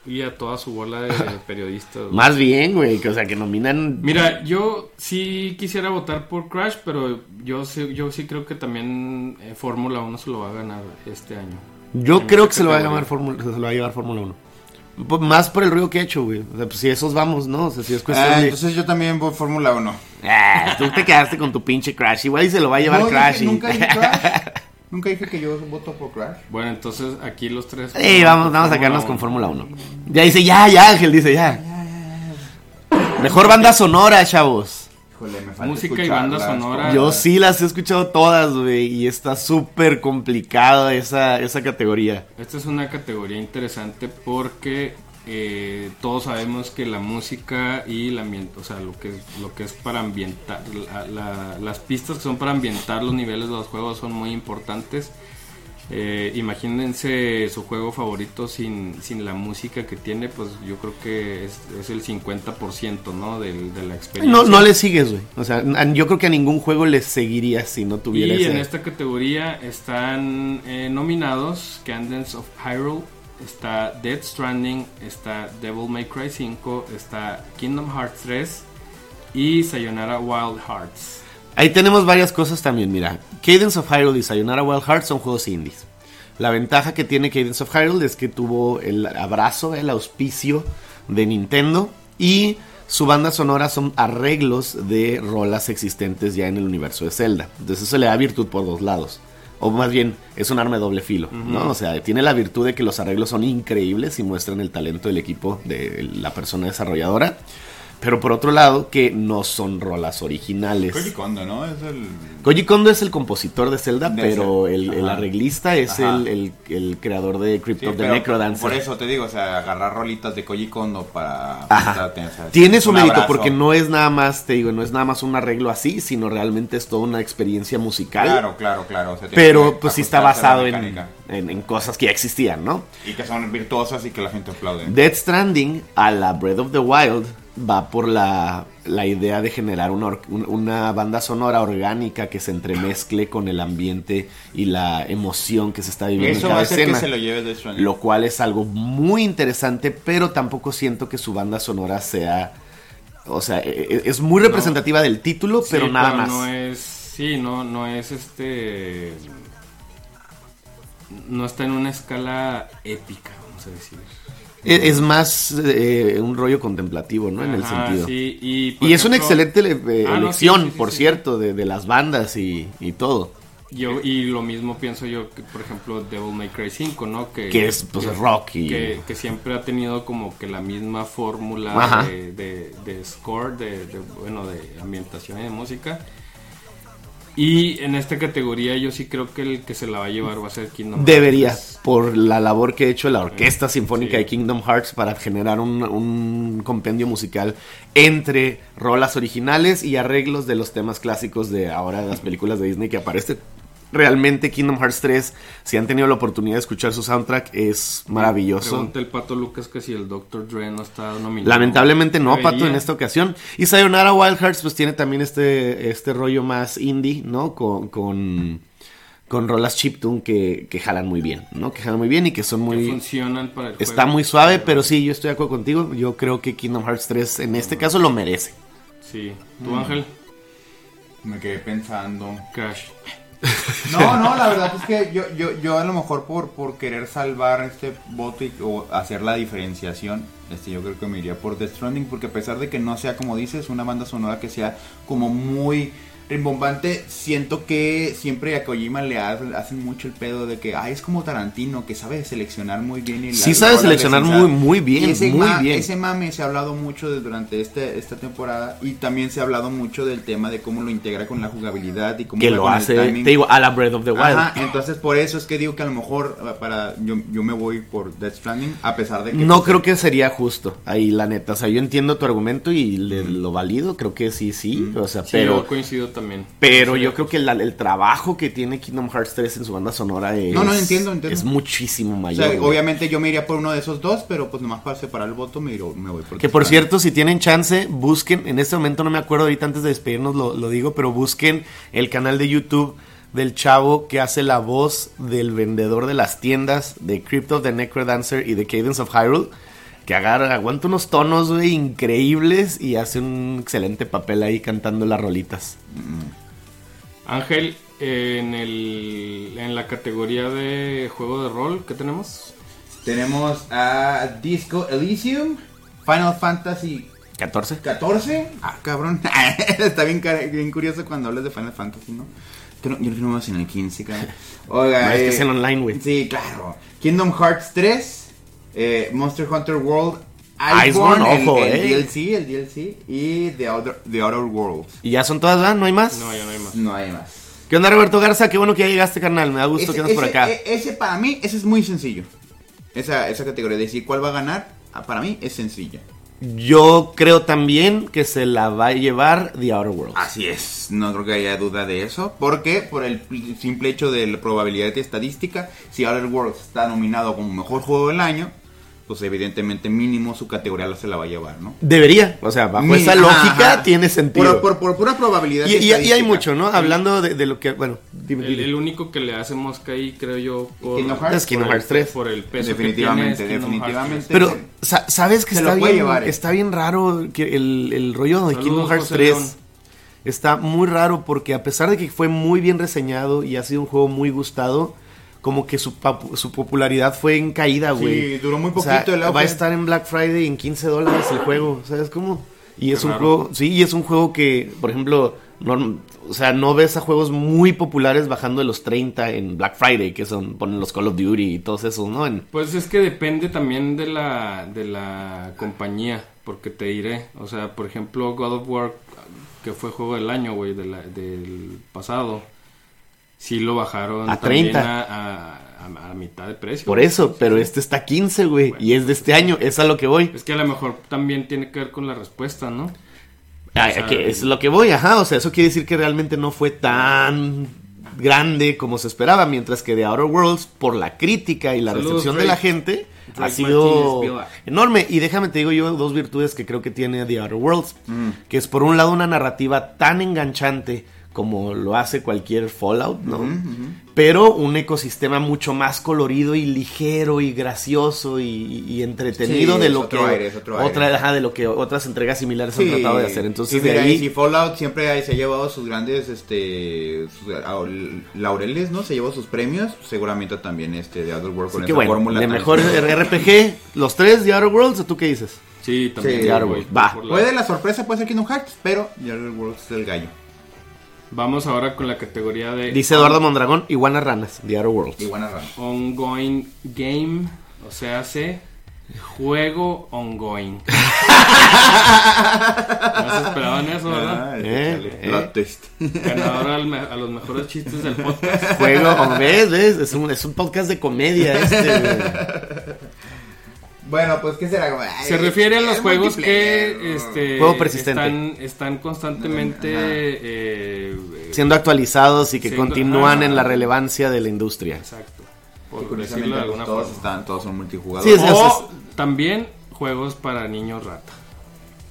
y a toda su bola de periodistas. güey. Más bien, güey, que o sea, que nominan. Mira, yo sí quisiera votar por Crash, pero yo sí, yo sí creo que también eh, Fórmula 1 se lo va a ganar este año. Yo en creo que se lo va a categoría. llamar Fórmula, se lo va a llevar Fórmula 1. Pues más por el ruido que he hecho, güey. O sea, pues si esos vamos, ¿no? O sea, si es cuestión Ah, de. entonces yo también voy Fórmula 1. Ah, tú te quedaste con tu pinche Crash. Igual y se lo va a llevar No, dije- Crash. y- Nunca dije Crash. Nunca dije que yo voto por Crash. Bueno, entonces aquí los tres. Sí, vamos, vamos a sacarnos con Fórmula 1. Ya dice, ya, ya, Ángel dice, ya. Mejor banda sonora, chavos. Híjole, me falta Música y banda sonora. Yo sí las he escuchado todas, güey, y está súper complicada esa, esa categoría. Esta es una categoría interesante porque eh, todos sabemos que la música y ambiente, o sea, lo que, lo que es para ambientar, la- la- las pistas que son para ambientar los niveles de los juegos son muy importantes. Eh, imagínense su juego favorito sin, sin la música que tiene, pues yo creo que es, es el 50% ¿no? De la experiencia. No, no le sigues, güey. O sea, yo creo que a ningún juego le seguiría si no tuviera Y ese- en esta categoría están eh, nominados Candence of Hyrule, está Dead Stranding, está Devil May Cry 5, está Kingdom Hearts 3 y Sayonara Wild Hearts. Ahí tenemos varias cosas también, mira. Cadence of Hyrule y Sayonara Wild Hearts son juegos indies. La ventaja que tiene Cadence of Hyrule es que tuvo el abrazo, el auspicio de Nintendo y su banda sonora son arreglos de rolas existentes ya en el universo de Zelda. Entonces eso le da virtud por dos lados. O más bien, es un arma de doble filo, ¿no? O sea, tiene la virtud de que los arreglos son increíbles y muestran el talento del equipo de la persona desarrolladora. Pero por otro lado, que no son rolas originales. Koji Kondo, ¿no? Es el. Koji Kondo es el compositor de Zelda, De pero el, arreglista es el, el- el creador de Crypt Sí, of the Necrodancer. por eso te digo, o sea, agarrar rolitas de Koji Kondo para. Ajá. o sea, Tiene su mérito porque no es nada más, te digo, no es nada más un arreglo así, sino realmente es toda una experiencia musical. Claro, claro, claro. o sea, tiene Pero pues sí está basado en, en- en cosas que ya existían, ¿no? Y que son virtuosas y que la gente aplaude. Death Stranding a la Breath of the Wild va por la, la idea de generar una, una banda sonora orgánica que se entremezcle con el ambiente y la emoción que se está viviendo Eso en va cada que escena. se lo lleve de Stranding. Lo cual es algo muy interesante, pero tampoco siento que su banda sonora sea... O sea, e- e- es muy representativa del título, pero Sí, nada más. No es, sí, no, no es este. No está en una escala épica, vamos a decir. E- Es más eh, un rollo contemplativo, ¿no? En el Ajá, sentido. sí, y, Y es una ejemplo, excelente eh, Ah, no, elección, sí, sí, sí, por cierto, de, de las bandas y, y todo. Yo, y lo mismo pienso yo que, por ejemplo, Devil May Cry 5, ¿no? Que, Que es, pues, que- rock y- Que, que siempre ha tenido como que la misma Ajá. fórmula de, de- de score, de, de, bueno, de ambientación y de música. Y en esta categoría yo sí creo que el que se la va a llevar va a ser Kingdom Hearts. Debería, por la labor que ha hecho la Orquesta Sinfónica Sí. de Kingdom Hearts para generar un, un compendio musical entre rolas originales y arreglos de los temas clásicos de ahora de las películas de Disney que aparecen. Realmente Kingdom Hearts 3, si han tenido la oportunidad de escuchar su soundtrack, es maravilloso. Pregunta el Pato Lucas que si el Dr. Dre no está nominado. Lamentablemente no, Debería. Pato, en esta ocasión. Y Sayonara Wild Hearts pues tiene también este, este rollo más indie, ¿no? Con, con, con rolas chiptune que, que jalan muy bien, ¿no? Que jalan muy bien y que son Que muy... funcionan para el Está juego. muy suave, pero sí, yo estoy de acuerdo contigo. Yo creo que Kingdom Hearts 3 en este caso lo merece. Sí. ¿Tu Mm. Ángel? Me quedé pensando. Crash. No, no, la verdad es que yo, yo, yo a lo mejor por, por querer salvar este voto o hacer la diferenciación, este, yo creo que me iría por Death Stranding, porque a pesar de que no sea, como dices, una banda sonora que sea como muy rimbombante, siento que siempre a Kojima le ha- hacen mucho el pedo de que, ay, es como Tarantino, que sabe seleccionar muy bien. y Sí sabe seleccionar muy, muy bien, ese muy bien. Ese mame se ha hablado mucho de- durante este, esta temporada y también se ha hablado mucho del tema de cómo lo integra con la jugabilidad y cómo Que va lo el hace, timing. te digo, a la Breath of the Wild. Ajá, entonces por eso es que digo que a lo mejor eh, para yo, yo me voy por Death Stranding a pesar de que No pues, creo que sería justo ahí, la neta. O sea, yo entiendo tu argumento y le- lo valido. Creo que sí, sí. O sea, Sí, pero... yo coincido también. Pero Sí, yo creo que el trabajo que tiene Kingdom Hearts 3 en su banda sonora es, No, no, entiendo, entiendo. es muchísimo o mayor. sea, obviamente yo me iría por uno de esos dos, pero pues nomás para separar el voto me, iro- me voy por Que por cierto, si tienen chance, busquen, en este momento no me acuerdo ahorita antes de despedirnos lo, lo digo, pero busquen el canal de YouTube del chavo que hace la voz del vendedor de las tiendas de Crypto, de Necrodancer y de Cadence of Hyrule. Que agarra, aguanta unos tonos, güey, increíbles y hace un excelente papel ahí cantando las rolitas. Ángel, en, el, en la categoría de juego de rol, ¿qué tenemos? Tenemos a Disco Elysium, Final Fantasy 14. 14. Ah, cabrón. Está bien, bien curioso cuando hablas de Final Fantasy, ¿no? Tú no- Yo no más en el 15, cabrón. Oiga, No, es que eh, es en online, güey. Sí, claro. Kingdom Hearts 3, eh, Monster Hunter World, Iceborne, Iceborne, el, ojo, el eh. DLC, el DLC y The Outer, The Outer Worlds. Y ya son todas, ¿verdad? ¿No hay más? No, ya no hay más. No hay más. ¿Qué onda, Roberto Garza? Qué bueno que ya llegaste, carnal. Me da gusto Ese, que andas por acá. e- ese para mí, ese es muy sencillo. Esa, esa categoría de decir cuál va a ganar, ah, para mí es sencilla. Yo creo también que se la va a llevar The Outer Worlds. Así es, no creo que haya duda de eso. porque Por el pl- simple hecho de la probabilidad y estadística, si Outer Worlds está nominado como mejor juego del año, pues evidentemente mínimo su categoría la se la va a llevar, ¿no? Debería, o sea, bajo esa lógica ajá. tiene sentido. Por, por, por pura probabilidad. y, y- y hay mucho, ¿no? Hablando de, de lo que, bueno, dime, El, dime. el único que le hace mosca ahí, creo yo, por. Es Kingdom Hearts 3. Por el peso Definitivamente, que tiene definitivamente. 3. Pero, sa- ¿sabes que está bien, llevar, eh. está bien raro que el, el rollo de Saludos, Kingdom Hearts José 3? León. Está muy raro porque a pesar de que fue muy bien reseñado y ha sido un juego muy gustado, como que su, su popularidad fue en caída, Sí, güey. duró muy O sea, poquito el auge. Va a estar en Black Friday en 15 dólares el juego, ¿sabes cómo? Y es Qué un raro. juego, sí, y es un juego que, por ejemplo, no, o sea, no ves a juegos muy populares bajando de los 30 en Black Friday, que son, ponen los Call of Duty y todos esos, ¿no? En, Pues es que depende también de la, de la compañía, porque te diré, o sea, por ejemplo, God of War, que fue juego del año, güey, de la- del pasado, sí lo bajaron A también 30. A, a- a- a mitad de precio. Por eso, pero este está 15, güey, y es de este año, es a lo que voy. Es que a lo mejor también tiene que ver con la respuesta, ¿no? Ah, o sea, que es lo que voy, ajá, o sea, eso quiere decir que realmente no fue tan grande como se esperaba, mientras que The Outer Worlds, por la crítica y la Saludos, recepción de la gente, ha sido Martínez enorme. Y déjame te digo yo dos virtudes que creo que tiene The Outer Worlds, Mm. que es por un lado una narrativa tan enganchante como lo hace cualquier Fallout, ¿no? Pero un ecosistema mucho más colorido y ligero y gracioso y, y entretenido Sí, de lo que aire, otra aire. ajá, de lo que otras entregas similares Sí, han tratado de hacer. Entonces sí, de mira, ahí y si Fallout siempre hay- se ha llevado sus grandes este sus, ah, laureles, ¿no? Se llevó sus premios, seguramente también este de Outer Worlds con esa bueno, fórmula de tan- mejor RPG, los tres de Outer Worlds, ¿o tú qué dices? Sí, también. Sí, Outer Worlds, va. Puede la sorpresa puede ser Kingdom Hearts, pero The Outer Worlds es el gallo. Vamos ahora con la categoría de Dice Eduardo Mondragón, iguanas ranas, de Outer Worlds. Y buena rama. Ongoing Game, o sea, hace Juego ongoing. no se esperaban eso, ¿verdad? Ah, Eh, eh. Plot twist. Ganador al me- a los mejores chistes del podcast. Juego, ¿o ¿ves? ¿ves? Es un, es un podcast de comedia este, güey. Bueno, pues, ¿qué será? Ay, Se refiere a los es juegos que este, Juego persistente. Están, están constantemente Ajá. eh, Siendo actualizados y que Siendo- continúan ah. en la relevancia de la industria. Exacto. Por decirlo de alguna todos forma. están, todos son multijugadores. Sí, es- O también juegos para niños rata.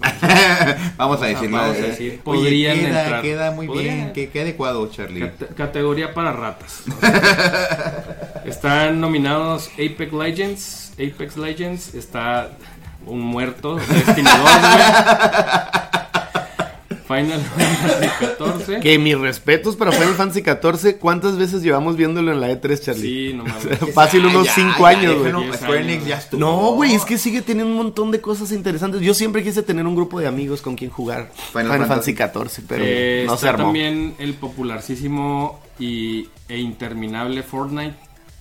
Vamos a decirlo. Vamos a eh. decir, Oye, podrían queda, entrar. queda muy Podrían. bien. Qué, qué adecuado, Charlie. Cate- categoría para ratas. O sea, están nominados Apex Legends. Apex Legends está un muerto. Destiny 2, güey. Final Fantasy 14. Que mis respetos para Final Fantasy XIV. ¿Cuántas veces llevamos viéndolo en la E3, Charlie? Sí, no mames. Fácil unos ya, 5 ya, años, güey. déjenlo, Diez Square años, Enix ya güey. estuvo. No, güey, es que sigue teniendo un montón de cosas interesantes. Yo siempre quise tener un grupo de amigos con quien jugar Final Final, Fantasy. Fantasy XIV, pero Eh, no está se armó. también el popularísimo y, e interminable Fortnite.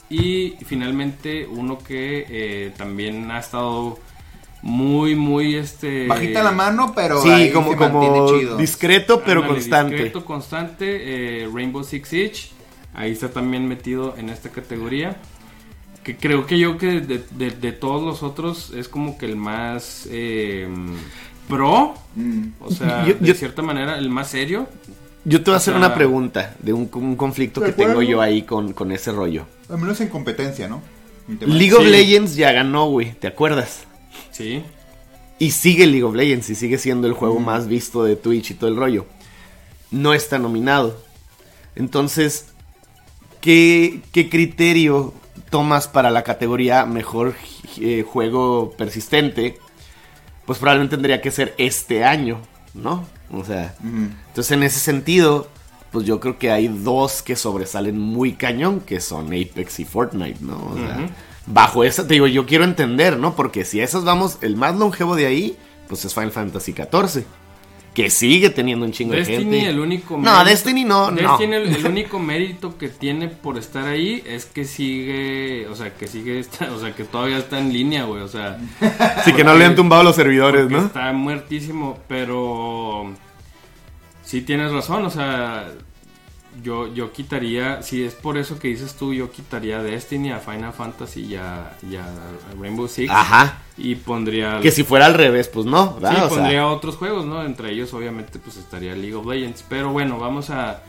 Y finalmente uno que eh, también ha estado muy, muy este... Bajita la mano, pero. Sí, ahí como, se como chido. discreto, pero Ándale, constante. Discreto, constante. eh, Rainbow Six Siege. Ahí está también metido en esta categoría. Que creo que yo que de, de- de todos los otros es como que el más eh, pro. Mm. O sea, Yo- de yo- cierta manera, el más serio. Yo te voy a hacer una pregunta de un, un conflicto que tengo yo ahí con, con ese rollo. Al menos en competencia, ¿no? League of Sí. Legends ya ganó, güey, ¿te acuerdas? Sí. Y sigue League of Legends y sigue siendo el Mm. juego más visto de Twitch y todo el rollo. No está nominado. Entonces, ¿qué, qué criterio tomas para la categoría mejor eh, juego persistente? Pues probablemente tendría que ser este año, ¿no? O sea, entonces en ese sentido, pues yo creo que hay dos que sobresalen muy cañón, que son Apex y Fortnite, ¿no? O sea, bajo esa, te digo, yo quiero entender, ¿no? Porque si a esos vamos, el más longevo de ahí, pues es Final Fantasy XIV. Que sigue teniendo un chingo de Destiny, gente. el único No, Destiny no, no. Destiny, el, el único mérito que tiene por estar ahí es que sigue, o sea, que sigue, o sea, que todavía está en línea, güey, o sea, Sí, que no le han tumbado los servidores, ¿no? está muertísimo, pero sí tienes razón, o sea, yo, yo quitaría, si es por eso que dices tú, yo quitaría Destiny a Final Fantasy y a, y a Rainbow Six Ajá. y pondría... Que si fuera al revés, pues no, Sí, pondría otros juegos, ¿no? Entre ellos, obviamente, pues estaría League of Legends. Pero bueno, vamos a,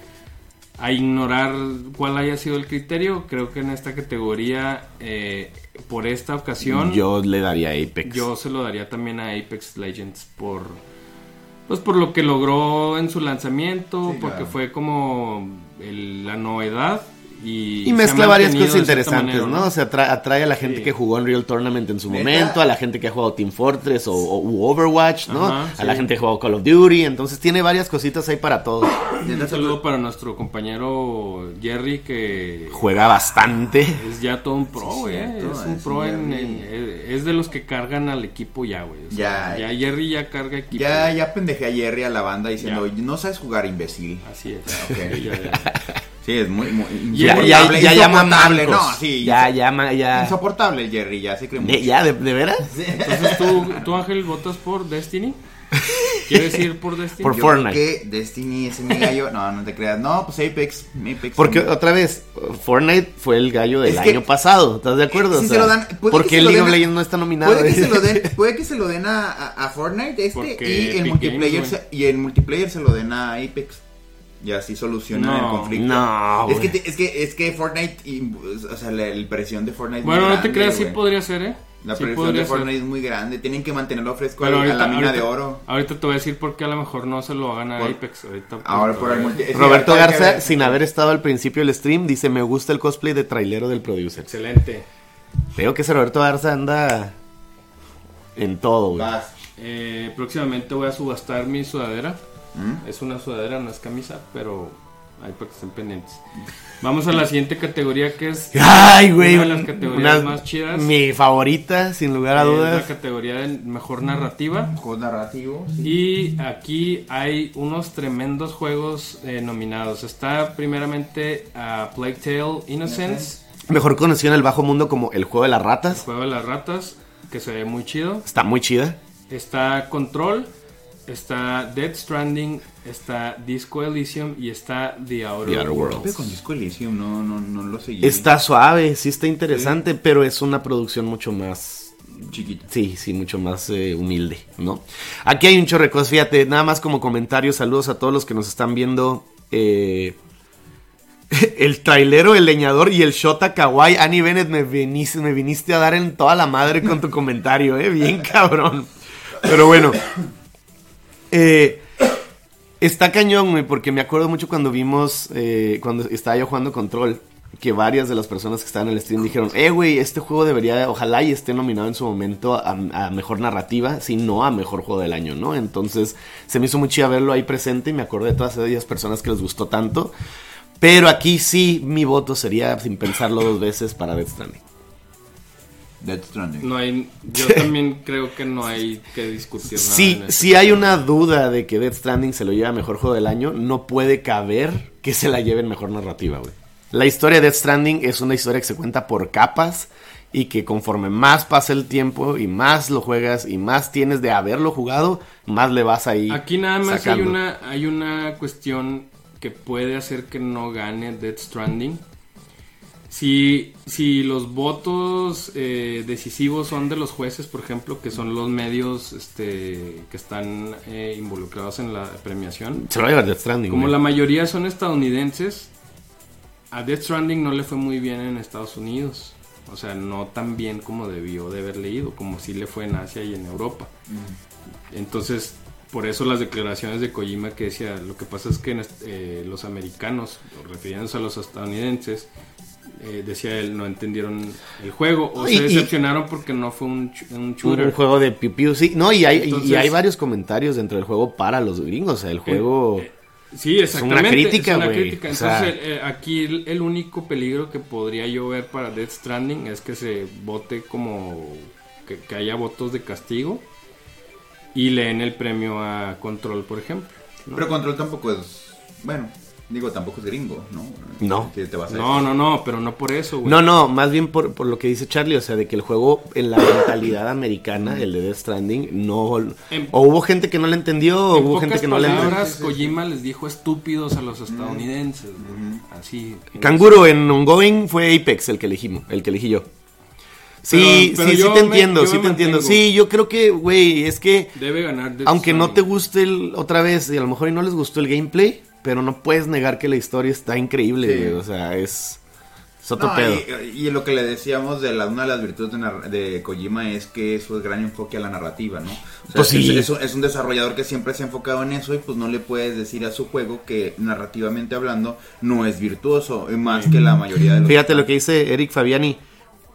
a ignorar cuál haya sido el criterio. Creo que en esta categoría, eh, por esta ocasión, yo, yo le daría Apex. se lo daría también a Apex Legends por. Pues por lo que logró en su lanzamiento, Sí, porque claro. fue como el- la novedad. Y, ha mezcla varias cosas interesantes, manera, ¿no? O sea, atrae, atrae a la gente Sí. que jugó en Real Tournament en su ¿Neta? momento, a la gente que ha jugado Team Fortress o, o- u Overwatch, ¿no? Ajá, a la sí. gente que jugó Call of Duty, entonces tiene varias cositas ahí para todos. Un saludo para nuestro compañero Jerry que Juega bastante. Es ya todo un pro, Sí, güey. eh, cierto, es un pro en, eh, Es de los que cargan al equipo ya, güey. O sea, Ya. ya. Jerry ya carga equipo. Ya, ya pendejé a Jerry a la banda diciendo, Ya. no sabes jugar, imbécil. Así es. Ok. Ya, ya. Sí, es muy, muy Ya, Jerry, ya, insoportable, ya llama insoportable, mancos. No, sí. Ya, llama, ya. Insoportable el Jerry, ya se cree mucho. ¿De, ¿Ya? ¿De, de veras? Entonces, ¿tú, ¿tú, Ángel, votas por Destiny? ¿Quieres ir por Destiny? Por Yo Fortnite. creo que Destiny es mi gallo. No, no te creas. No, pues Apex. Apex Porque también. otra vez, Fortnite fue el gallo del Es que- año pasado, ¿estás de acuerdo? Sí O se sea, lo dan- porque se League of Legends no está nominado. Puede que, se lo den, puede que se lo den a, a- a Fortnite este Porque y el multiplayer Games, se, y el multiplayer se lo den a Apex. Y así solucionan No, el conflicto. no, es que, te- es que es que Fortnite y, o sea, la, la presión de Fortnite Bueno, no te creas, sí podría ser, ¿eh? La sí presión de ser. Fortnite es muy grande, tienen que mantenerlo fresco Pero a, ahorita, la mina ahorita- de oro. ahorita te voy a decir por qué a lo mejor no se lo gana Por- Apex. Ahorita, pues, Ahora por el multi- Roberto que Garza, sin haber estado al principio del stream, dice, me gusta el cosplay de trailero del producer. Excelente. Veo que ese Roberto Garza anda en todo, güey. Vas. Eh, próximamente voy a subastar mi sudadera. ¿Mm? Es una sudadera, no es camisa, pero ahí para que estén pendientes. Vamos a la siguiente categoría que es Ay, güey. una de las categorías una- más chidas. Mi favorita, sin lugar a es la dudas. categoría de mejor narrativa. Juegos narrativos. Y aquí hay unos tremendos juegos eh, nominados. Está primeramente a Plague Tale Innocence, Mejor conocido en el bajo mundo como el juego de las el ratas. juego de las ratas. que se ve muy chido. Está muy chida. Está Control, está Dead Stranding, está Disco Elysium y está The Outer, The Outer Worlds. Worlds. Con Disco Elysium no, no, no lo seguí. Está suave, sí está interesante, pero es una producción mucho más chiquito. Sí, sí, mucho más eh, humilde, ¿no? Aquí hay un cosas, fíjate, nada más como comentario, saludos a todos los que nos están viendo. eh, el trailero, el leñador y el Shota Kawaii. Annie Bennett, me viniste, me viniste a dar en toda la madre con tu comentario, ¿eh? Bien cabrón. Pero bueno. Eh, está cañón, güey, porque me acuerdo mucho cuando vimos, eh, cuando estaba yo jugando Control, que varias de las personas que estaban en el stream dijeron, eh, güey, este juego debería, ojalá y esté nominado en su momento a, mejor narrativa, si no a mejor juego del año, ¿no? Entonces se me hizo muy chido verlo ahí presente y me acordé de todas aquellas personas que les gustó tanto. Pero aquí sí, mi voto sería, sin pensarlo dos veces, para Death Stranding. Death Stranding. No hay, yo también creo que no hay que discutir nada. Si, este hay una duda de que Death Stranding se lo lleva a mejor juego del año, no puede caber que se la lleve en mejor narrativa, güey. La historia de Death Stranding es una historia que se cuenta por capas y que conforme más pasa el tiempo y más lo juegas y más tienes de haberlo jugado, más le vas ahí. Aquí nada más hay una, hay una cuestión que puede hacer que no gane Death Stranding. Si, si los votos eh, decisivos son de los jueces, por ejemplo, que son los medios este, que están eh, involucrados en la premiación, Se lo Death Stranding. como güey. la mayoría son estadounidenses, a Death Stranding no le fue muy bien en Estados Unidos. O sea, no tan bien como debió de haber leído, como sí le fue en Asia y en Europa. Entonces, por eso las declaraciones de Kojima que decía, lo que pasa es que eh, los americanos, refiriéndose a los estadounidenses, eh, decía él, no entendieron el juego o Y- se y- decepcionaron porque no fue un, ch- un Un, shooter. un juego de piu piu, sí. No, y hay, y- hay varios comentarios dentro del juego para los gringos. O sea, el juego. Eh, Sí, exactamente. crítica, es una crítica. O sea- Entonces, eh, aquí el, el único peligro que podría yo ver para Death Stranding es que se vote como. que, que haya votos de castigo y le den el premio a Control, por ejemplo. ¿no? Pero Control tampoco es. Bueno, digo, tampoco es gringo, ¿no? No. Que te vas a No, no, no, pero no por eso, güey. No, no, más bien por, por lo que dice Charlie, o sea, de que el juego en la mentalidad americana, el de Death Stranding, no... En- o hubo gente que no le entendió, o En hubo gente que no le entendió. palabras, Kojima les dijo estúpidos a los estadounidenses, güey. Así. Canguro en Ongoing fue Apex el que elegimos, el que elegí yo. Sí, Pero- pero sí, sí te me- entiendo, sí te entiendo. Sí, yo creo que, güey, es que Debe ganar Death aunque no te guste el, otra vez, y a lo mejor y no les gustó el gameplay, pero no puedes negar que la historia está increíble, Sí. o sea, es, es otro No, pedo. y, y lo que le decíamos de la, una de las virtudes de, nar- de Kojima es que es su gran enfoque a la narrativa, ¿no? O sea, Pues es, sí. es un, es un desarrollador que siempre se ha enfocado en eso y pues no le puedes decir a su juego que narrativamente hablando no es virtuoso, más que la mayoría de los... Fíjate lo que dice Eric Fabiani.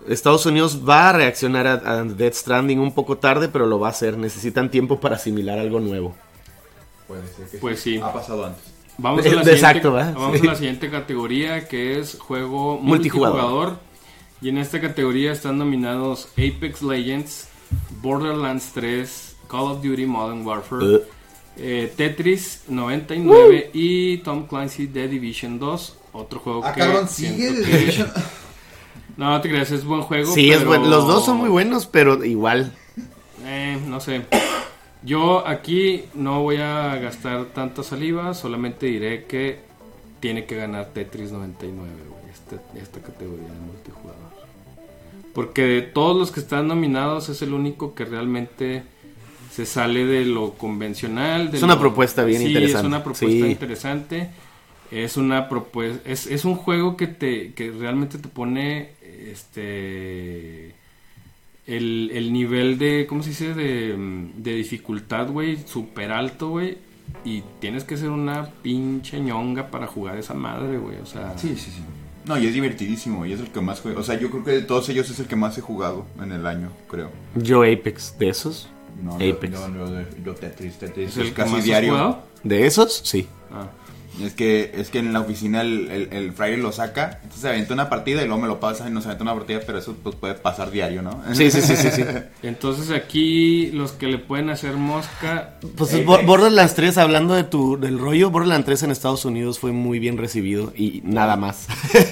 Estados Unidos va a reaccionar a, a Death Stranding un poco tarde, pero lo va a hacer. Necesitan tiempo para asimilar algo nuevo. Puede ser que Pues sí. Ha pasado antes. Vamos a la, Exacto, siguiente, vamos Sí. a la siguiente categoría que es juego Multijugador. multijugador. Y en esta categoría están nominados Apex Legends, Borderlands 3, Call of Duty Modern Warfare, Uh. eh, Tetris 99 y Tom Clancy The Division 2. Otro juego Ah, que. sigue The Division. No, no te creas, es buen juego. Sí, es pero- bueno. Los dos son muy buenos, pero igual. Eh, no sé. Yo aquí no voy a gastar tanta saliva, solamente diré que tiene que ganar Tetris 99, güey, este- esta categoría de multijugador. Porque de todos los que están nominados es el único que realmente se sale de lo convencional. de Es una lo- propuesta bien sí, interesante, es una propuesta sí. interesante. Es una propuesta, es, es un juego que te, que realmente te pone, este, el, el nivel de, ¿cómo se dice? De, de dificultad, güey, súper alto, güey. Y tienes que ser una pinche ñonga para jugar esa madre, güey. O sea, Sí, sí, sí. No, y es divertidísimo, y es el que más juego. O sea, yo creo que de todos ellos es el que más he jugado en el año, creo. Yo Apex. ¿De esos? No, yo- Apex. No, no, yo, yo Tetris, Tetris es el casi diario. jugado. ¿De esos? Sí. Ah. Es que, es que en la oficina el, el, el Friday lo saca, entonces se aventó una partida y luego me lo pasa y nos aventó una partida, pero eso pues, puede pasar diario, ¿no? Sí, sí, sí, sí. sí. Entonces aquí los que le pueden hacer mosca. Pues es Bo- Borderlands 3, hablando de tu, del rollo, Borderlands 3 en Estados Unidos fue muy bien recibido y nada más.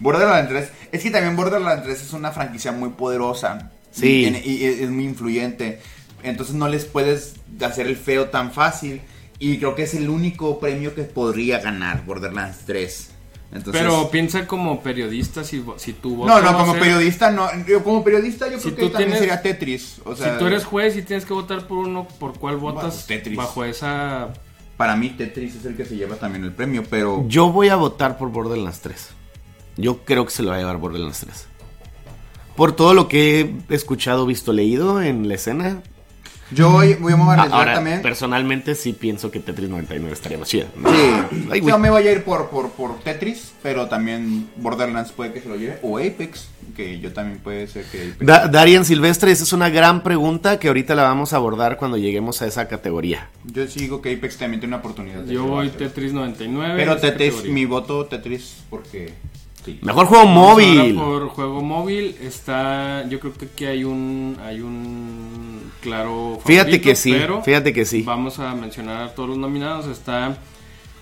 Borderlands 3 Es que también Borderlands 3 es una franquicia muy poderosa. Sí. Y, es muy influyente. Entonces no les puedes hacer el feo tan fácil. Y creo que es el único premio que podría ganar Borderlands 3. Entonces, Pero piensa como periodista si, si tu voto no, no, como ser- periodista no. Yo como periodista yo Si creo tú que también tienes- sería Tetris. O sea, si tú eres juez y tienes que votar por uno, ¿por cuál votas Tetris. bajo esa... Para mí Tetris es el que se lleva también el premio, pero... Yo voy a votar por Borderlands 3. Yo creo que se lo va a llevar Borderlands 3. Por todo lo que he escuchado, visto, leído en la escena. Yo voy, voy a arriesgar Ahora, también. personalmente sí pienso que Tetris 99 estaría más chida. ¿no? Sí, Ay, yo me voy a ir por, por, por Tetris, pero también Borderlands puede que se lo lleve. O Apex, que yo también puede ser que Apex. Da- Darien Silvestre, esa es una gran pregunta que ahorita la vamos a abordar cuando lleguemos a esa categoría. Yo sí digo que Apex también tiene una oportunidad. de Yo voy. Tetris 99. Pero Tetris, categoría. mi voto Tetris porque... Sí. Mejor juego Vamos móvil. ahora por juego móvil está, yo creo que aquí hay un, hay un claro. Fíjate que sí, pero fíjate que sí. Vamos a mencionar a todos los nominados. Está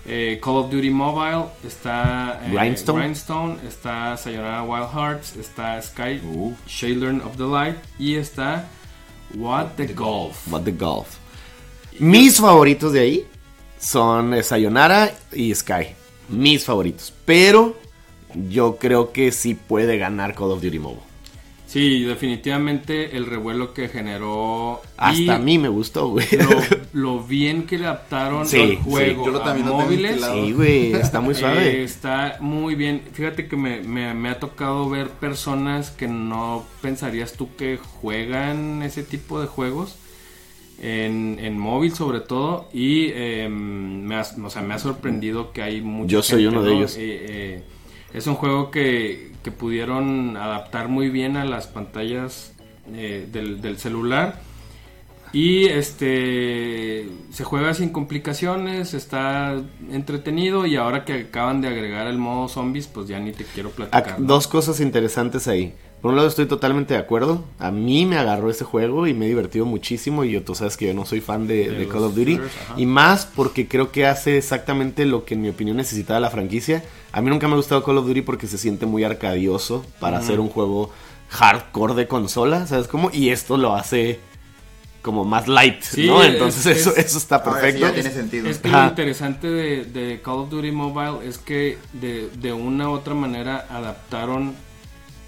eh, Call of Duty Mobile, está eh, Grindstone. Grindstone, está Sayonara Wild Hearts, está Sky, Uh. Children of the Light y está What the Golf. What the Golf. Mis favoritos de ahí son eh, Sayonara y Sky. Mis favoritos. Pero yo creo que sí puede ganar Call of Duty Mobile. Sí, definitivamente el revuelo que generó. Hasta a mí me gustó, güey. Lo, lo bien que le adaptaron Sí, el sí, juego yo lo a también móviles. Sí, güey, está muy Eh, suave. está muy bien. Fíjate que me, me- me ha tocado ver personas que no pensarías tú que juegan ese tipo de juegos. En, en móvil sobre todo. Y eh, me, ha, o sea, me ha sorprendido que hay mucha Yo soy gente, uno de ¿no? ellos. Eh, eh, es un juego que, que pudieron adaptar muy bien a las pantallas eh, del, del celular. Y este se juega sin complicaciones, está entretenido y ahora que acaban de agregar el modo zombies, pues ya ni te quiero Ac- platicar. ¿no? Dos cosas interesantes ahí. Por un lado estoy totalmente de acuerdo. A mí me agarró ese juego y me he divertido muchísimo. Y yo, tú sabes que yo no soy fan de, De de los Call of Duty. shooters. Y más porque creo que hace exactamente lo que en mi opinión necesitaba la franquicia. A mí nunca me ha gustado Call of Duty porque se siente muy arcadioso para hacer un juego hardcore de consola. ¿Sabes cómo? Y esto lo hace como más light, Sí, ¿no? es- Entonces es- eso, eso está Ahora sí perfecto. ya tiene sentido. Es que Ajá. lo interesante de, de Call of Duty Mobile es que de, de una u otra manera adaptaron,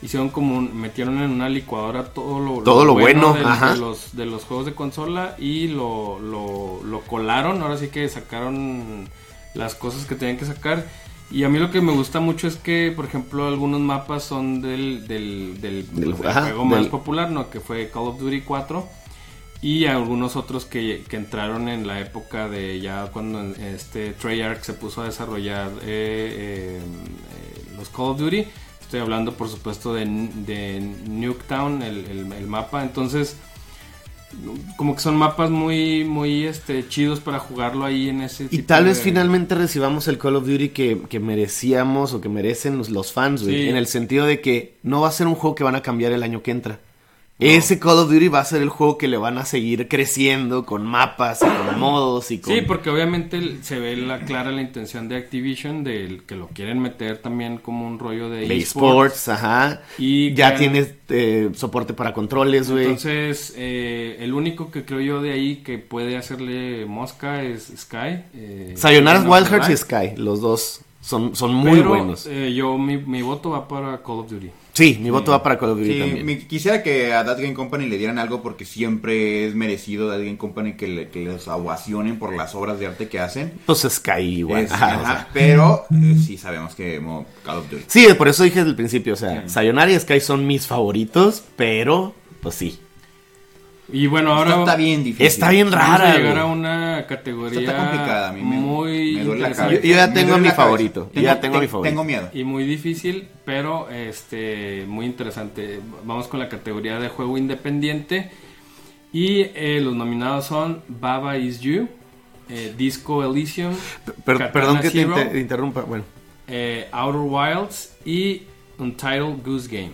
hicieron como un- metieron en una licuadora todo lo, Todo lo bueno, de, los, de los juegos de consola y lo, lo, lo colaron, ahora sí que sacaron las cosas que tenían que sacar. Y a mí lo que me gusta mucho es que, por ejemplo, algunos mapas son del, del, del, Del- del ajá, juego más popular, ¿no? Que fue Call of Duty 4. Y algunos otros que, que entraron en la época de ya cuando este Treyarch se puso a desarrollar eh, eh, eh, los Call of Duty. Estoy hablando, por supuesto, de, de Nuketown, el, el- el mapa. Entonces, como que son mapas muy, muy este, chidos para jugarlo ahí en ese Y tipo tal vez finalmente recibamos el Call of Duty que, que merecíamos o que merecen los, los fans, güey. Sí. En el sentido de que no va a ser un juego que van a cambiar el año que entra. Ese Call of Duty va a ser el juego que le van a seguir creciendo con mapas y con modos y con... Sí, porque obviamente se ve la clara la intención de Activision de que lo quieren meter también como un rollo de, de esports. ajá. Y ya crean- tienes eh, soporte para controles, güey. Entonces, eh, el único que creo yo de ahí que puede hacerle mosca es Sky. Eh, Sayonara no, Wild Hearts y. Sky, los dos son, son muy Pero, buenos. eh, yo, mi, mi voto va para Call of Duty. Sí, mi voto va para Call of Duty Sí, también. me- quisiera que a That Game Company le dieran algo porque siempre es merecido That Game Company que, le- que les ovacionen por las obras de arte que hacen. Pues Sky igual. Es- ajá, o sea. pero eh, sí sabemos que mo- Call of Duty. Sí, por eso dije desde el principio, o sea, Sayonara y Sky son mis favoritos, pero pues sí. Y bueno, ahora Esto está bien difícil. Está bien vamos rara. a llegar güey. a una categoría Esta está complicada, a mí me, muy me duele la interesante Yo- cabeza. yo ya tengo mi cabeza. favorito, yo ya tengo mi favorito. Tengo miedo. y muy difícil, pero este muy interesante. Vamos con la categoría de juego independiente y eh, los nominados son Baba Is You, eh, Disco Elysium, Per- Katana perdón que te interrumpa. Bueno, eh, Outer Wilds y Untitled Goose Game.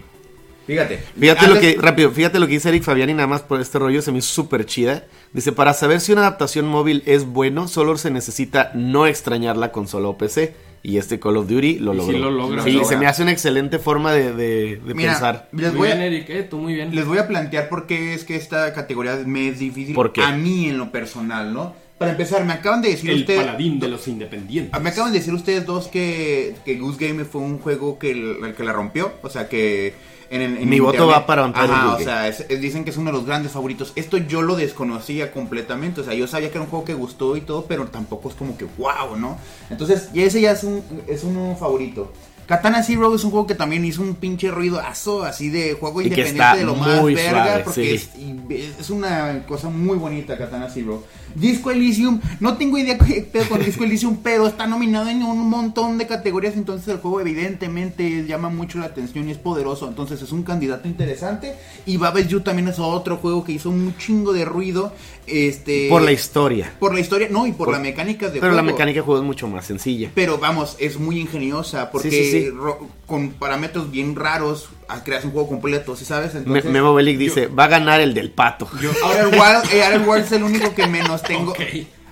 Fíjate. fíjate lo antes- que, rápido, fíjate lo que dice Eric Fabián y nada más por este rollo se me hizo súper chida. Dice, para saber si una adaptación móvil es bueno, solo se necesita no extrañar la consola o PC. Y este Call of Duty lo Y logró. sí lo logra. Sí, Lo logra. se me hace una excelente forma de, de- de Mira, pensar. les Muy voy, bien, a, Eric, eh, tú muy bien. les voy a plantear por qué es que esta categoría me es difícil ¿Por qué? a mí en lo personal, ¿no? Para empezar, me acaban de decir El ustedes... paladín de los independientes. Ah, Me acaban de decir ustedes dos que, que Goose Game fue un juego que, el, el que la rompió. O sea que en, Mi voto va para Untitled Ajá, o sea, es- es- dicen que es uno de los grandes favoritos. Esto yo lo desconocía completamente. O sea, yo sabía que era un juego que gustó y todo, pero tampoco es como que wow, ¿no? Entonces, y ese ya es un, es un favorito. Katana Zero es un juego que también hizo un pinche ruidazo así de juego Y independiente de lo más verga suave, porque sí. es es una cosa muy bonita Katana Zero. Disco Elysium, no tengo idea qué pedo con Disco Elysium, pero está nominado en un montón de categorías, entonces el juego evidentemente llama mucho la atención y es poderoso, entonces es un candidato interesante. Y Babes You también es otro juego que hizo un chingo de ruido, este Por la historia. por la historia, no, y por, Por- la mecánica de Pero la juego. mecánica de juego es mucho más sencilla. Pero vamos, es muy ingeniosa porque Sí, sí, sí. ro- con parámetros bien raros ah, creas un juego completo, ¿sí sabes? Entonces, Memo Bellic yo- dice, va a ganar el del pato. yo, Outer Wild, eh, Outer es el único que menos tengo. Ok.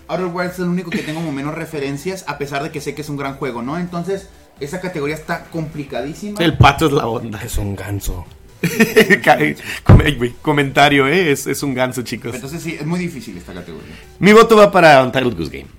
Outer Wild es el único que tengo como menos referencias, a pesar de que sé que es un gran juego, ¿no? Entonces, esa categoría está complicadísima. El pato es la onda. Es un ganso. Comentario, ¿eh? Es, es un ganso, chicos. Entonces, sí, es muy difícil esta categoría. Mi voto va para Untitled Goose Game.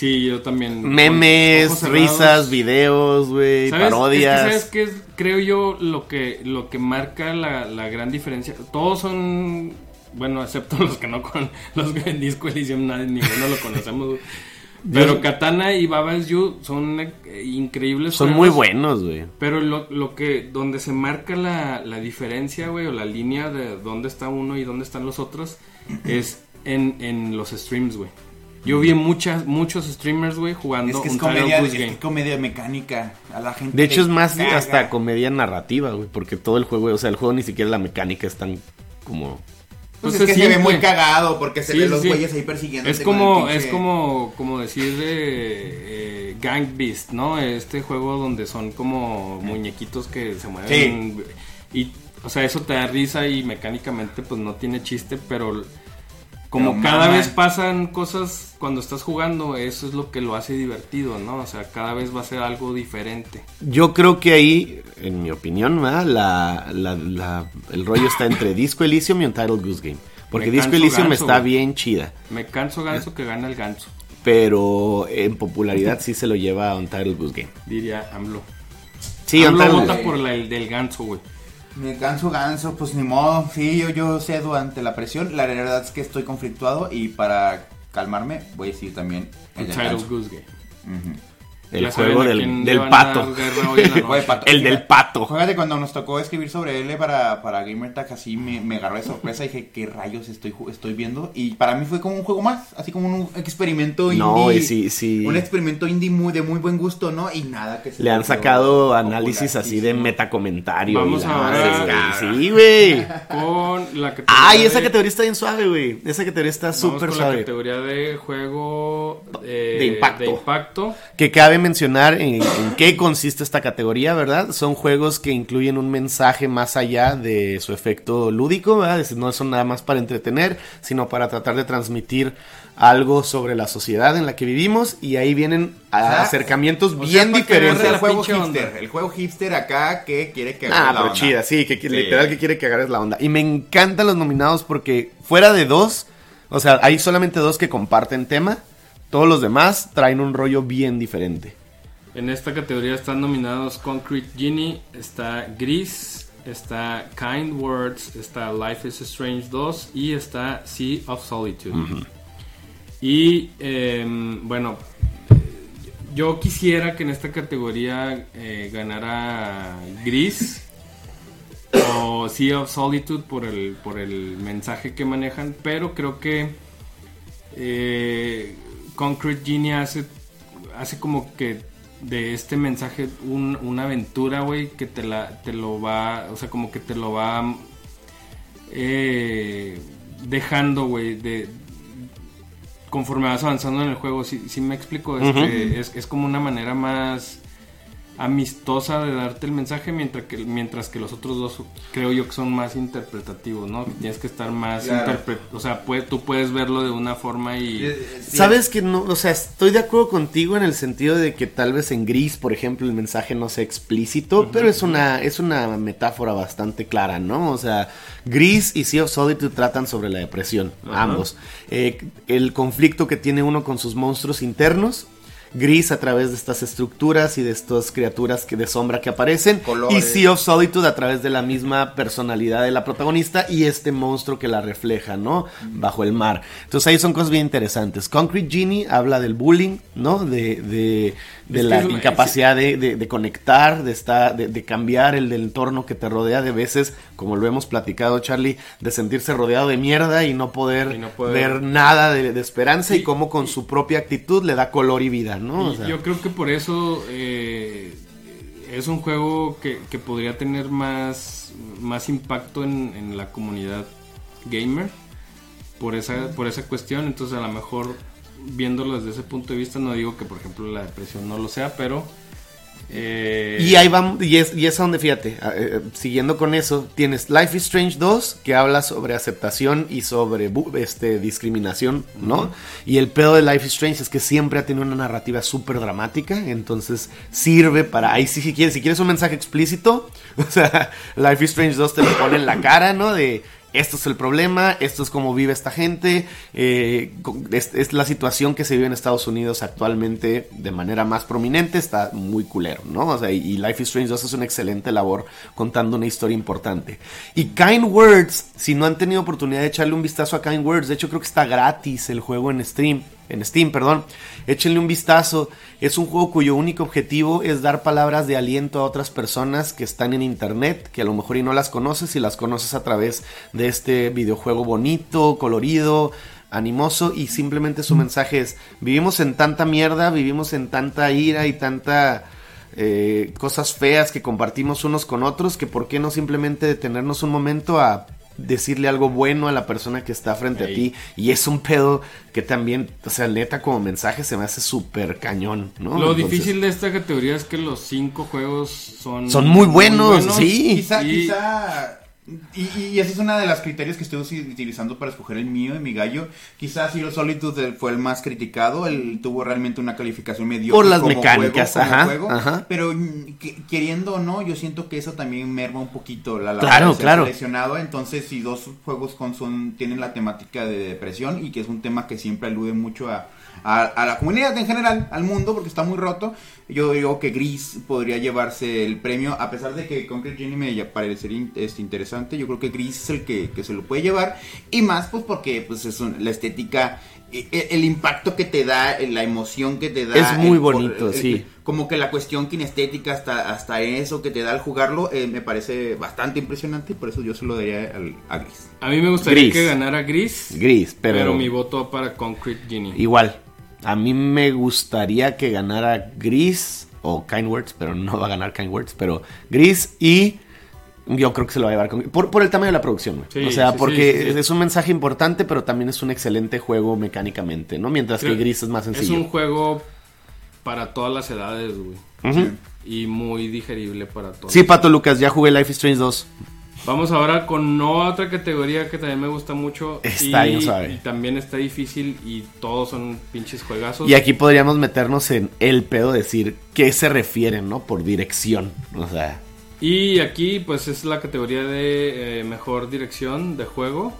Sí, yo también. Memes, risas, videos, güey, parodias. Es que, ¿sabes qué es? Creo yo lo que, lo que marca la, la gran diferencia. Todos son. Bueno, excepto los que no con los que en Disco Elysium nadie ninguno lo conocemos. Pero Katana y Baba Is You son eh, increíbles. Son juegos, muy buenos, güey. Pero lo, lo que, donde se marca la, la diferencia, güey, o la línea de dónde está uno y dónde están los otros, es en, en los streams, güey. Yo vi muchas, muchos streamers, güey, jugando Es que es un comedia, es que Game. comedia mecánica. A la gente De hecho, es más caga. hasta comedia narrativa, güey. Porque todo el juego, o sea, el juego ni siquiera la mecánica es tan como. Pues Pues es que se se ve muy cagado porque se Sí, ve sí, los sí. güeyes ahí persiguiendo. Es como, es como, como decir de eh, Gang Beast, ¿no? Este juego donde son como muñequitos que se mueven. Y, o sea, eso te da risa y mecánicamente pues no tiene chiste, pero como Pero cada vez pasan cosas cuando estás jugando, eso es lo que lo hace divertido, ¿no? O sea, cada vez va a ser algo diferente. Yo creo que ahí, en mi opinión, ¿verdad? La, la- la- el rollo está entre Disco Elysium y Untitled Goose Game. Porque Disco Elysium ganso, está güey. bien chida. Me canso ganso que gana el ganso, Pero en popularidad sí se lo lleva a Untitled Goose Game. diría AMLO. Sí, AMLO vota por la, el del ganso, güey. Me canso ganso, pues ni modo. Sí, yo, yo cedo ante la presión. La verdad es que estoy conflictuado y para calmarme voy a decir también el del Untitled ganso. Goose Game. Ujú. El Ya juego del, del pato. El del pato. Fíjate, cuando nos tocó escribir sobre él para, para GamerTag, así me, me agarró de sorpresa. Dije, ¿qué rayos estoy, estoy viendo? Y para mí fue como un juego más, así como un experimento indie. No, y sí, sí. Un experimento indie muy, de muy buen gusto, ¿no? Y nada que se Le han sacado análisis así de metacomentario. Vamos y a güey. Sí, güey. Con la categoría Ay, esa categoría está bien suave, güey. Esa categoría está súper con la suave. categoría de juego eh, De impacto. de impacto. Que cabe mencionar en, en qué consiste esta categoría, ¿verdad? Son juegos que incluyen un mensaje más allá de su efecto lúdico, ¿verdad? Es decir, no son nada más para entretener, sino para tratar de transmitir algo sobre la sociedad en la que vivimos y ahí vienen O sea, acercamientos o sea, bien veas diferentes. El juego hipster, onda. el juego hipster acá que quiere que Ah, agarre la pero onda. chida, sí, que, que Sí. literal que quiere que agarres la onda. Y me encantan los nominados porque fuera de dos, o sea, hay solamente dos que comparten tema, todos los demás traen un rollo bien diferente. En esta categoría están nominados Concrete Genie, está Gris, está Kind Words, está Life is Strange 2 y está Sea of Solitude. Y em, bueno, yo quisiera que en esta categoría eh, ganara Gris o Sea of Solitude por el, por el mensaje que manejan, pero creo que eh, Concrete Genie hace, hace como que de este mensaje un- una aventura, güey, que te, la, te lo va, o sea, como que te lo va eh, dejando, güey, de conforme vas avanzando en el juego, si me explico, Este, es, es como una manera más amistosa de darte el mensaje, mientras que, mientras que los otros dos creo yo que son más interpretativos, ¿no? Que tienes que estar más Claro. o sea, puede- tú puedes verlo de una forma y... Sabes que no, o sea, estoy de acuerdo contigo en el sentido de que tal vez en gris, por ejemplo, el mensaje no sea explícito, pero es una, es una metáfora bastante clara, ¿no? O sea, gris y Sea of Solitude tratan sobre la depresión, ambos. Eh, el conflicto que tiene uno con sus monstruos internos. Gris a través de estas estructuras y de estas criaturas que de sombra que aparecen. Y. Sea of Solitude a través de la misma personalidad de la protagonista y este monstruo que la refleja, ¿no? Bajo el mar. Entonces ahí son cosas bien interesantes. Concrete Genie habla del bullying, ¿no? De, de, la es- incapacidad de, de- de conectar, de, estar, de, de cambiar el del entorno que te rodea. De veces, como lo hemos platicado, Charlie, de sentirse rodeado de mierda y no poder, Y no poder- ver nada de, de esperanza y, Y- cómo con su propia actitud le da color y vida, ¿no? O Y sea, Yo creo que por eso eh, es un juego que, que podría tener más, más impacto en, en la comunidad gamer por esa, por esa cuestión. Entonces a lo mejor viéndolo desde ese punto de vista, no digo que por ejemplo la depresión no lo sea, pero... eh, Y ahí vamos, y es, y es a donde fíjate, a- eh, siguiendo con eso, tienes Life is Strange 2, que habla sobre aceptación y sobre este, discriminación, ¿no? Y el pedo de Life is Strange es que siempre ha tenido una narrativa súper dramática, entonces sirve para, ahí sí, si quieres, si quieres un mensaje explícito, o sea, Life is Strange 2 te lo pone en la cara, ¿no? De esto es el problema, esto es cómo vive esta gente, eh, es, es la situación que se vive en Estados Unidos actualmente de manera más prominente, está muy culero, ¿no? O sea, y, Life is Strange 2 es una excelente labor contando una historia importante. Y Kind Words, si no han tenido oportunidad de echarle un vistazo a Kind Words, de hecho creo que está gratis el juego en Steam, en Steam, perdón, échenle un vistazo. Es un juego cuyo único objetivo es dar palabras de aliento a otras personas que están en internet, que a lo mejor y no las conoces y las conoces a través de este videojuego bonito, colorido, animoso y simplemente su mensaje es, vivimos en tanta mierda, vivimos en tanta ira y tanta... eh, cosas feas que compartimos unos con otros, que por qué no simplemente detenernos un momento a decirle algo bueno a la persona que está frente a ti y es un pedo que también, o sea, neta como mensaje se me hace súper cañón, ¿no? Lo Entonces, difícil de esta categoría es que los cinco juegos son... Son muy buenos, sí. Quizá, Y- quizá. Y, y ese es uno de los criterios que estoy utilizando para escoger el mío y mi gallo. Quizás Zero Solitude fue el más criticado. Él tuvo realmente una calificación mediocre. Por las como mecánicas, juego, como juego. ajá. Pero mm, que- queriendo o no, yo siento que eso también merma un poquito la labor Claro, claro. seleccionado. Entonces, si dos juegos con son, tienen la temática de depresión y que es un tema que siempre alude mucho a, a, la comunidad en general, al mundo, porque está muy roto, yo digo que Gris podría llevarse el premio, a pesar de que Concrete Genie me parecería este, interesante, yo creo que Gris es el que, que se lo puede llevar, y más pues porque pues es un- la estética, el, impacto que te da, la emoción que te da. Es muy el- bonito, el- sí. Como que la cuestión kinestética, hasta, hasta eso que te da al jugarlo, eh, me parece bastante impresionante, y por eso yo se lo daría al, a Gris. A mí me gustaría Gris. que ganara Gris, Gris, pero, pero, mi voto va para Concrete Genie. igual. A mí me gustaría que ganara Gris o Kind Words, pero no va a ganar Kind Words, pero Gris y yo creo que se lo va a llevar con, por, por el tamaño de la producción. güey. Sí, o sea, sí, porque sí, es un mensaje importante, pero también es un excelente juego mecánicamente, ¿no? Mientras que Gris es más Es sencillo. un juego para todas las edades, güey. Ujú. Y muy digerible para todos. Sí, Pato Lucas, ya jugué Life is Strange 2. Vamos ahora con otra categoría que también me gusta mucho. Está y, y también está difícil y todos son pinches juegazos. Y aquí podríamos meternos en el pedo, decir qué se refieren, ¿no? Por dirección. O sea, Y aquí pues es la categoría de eh, mejor dirección de juego.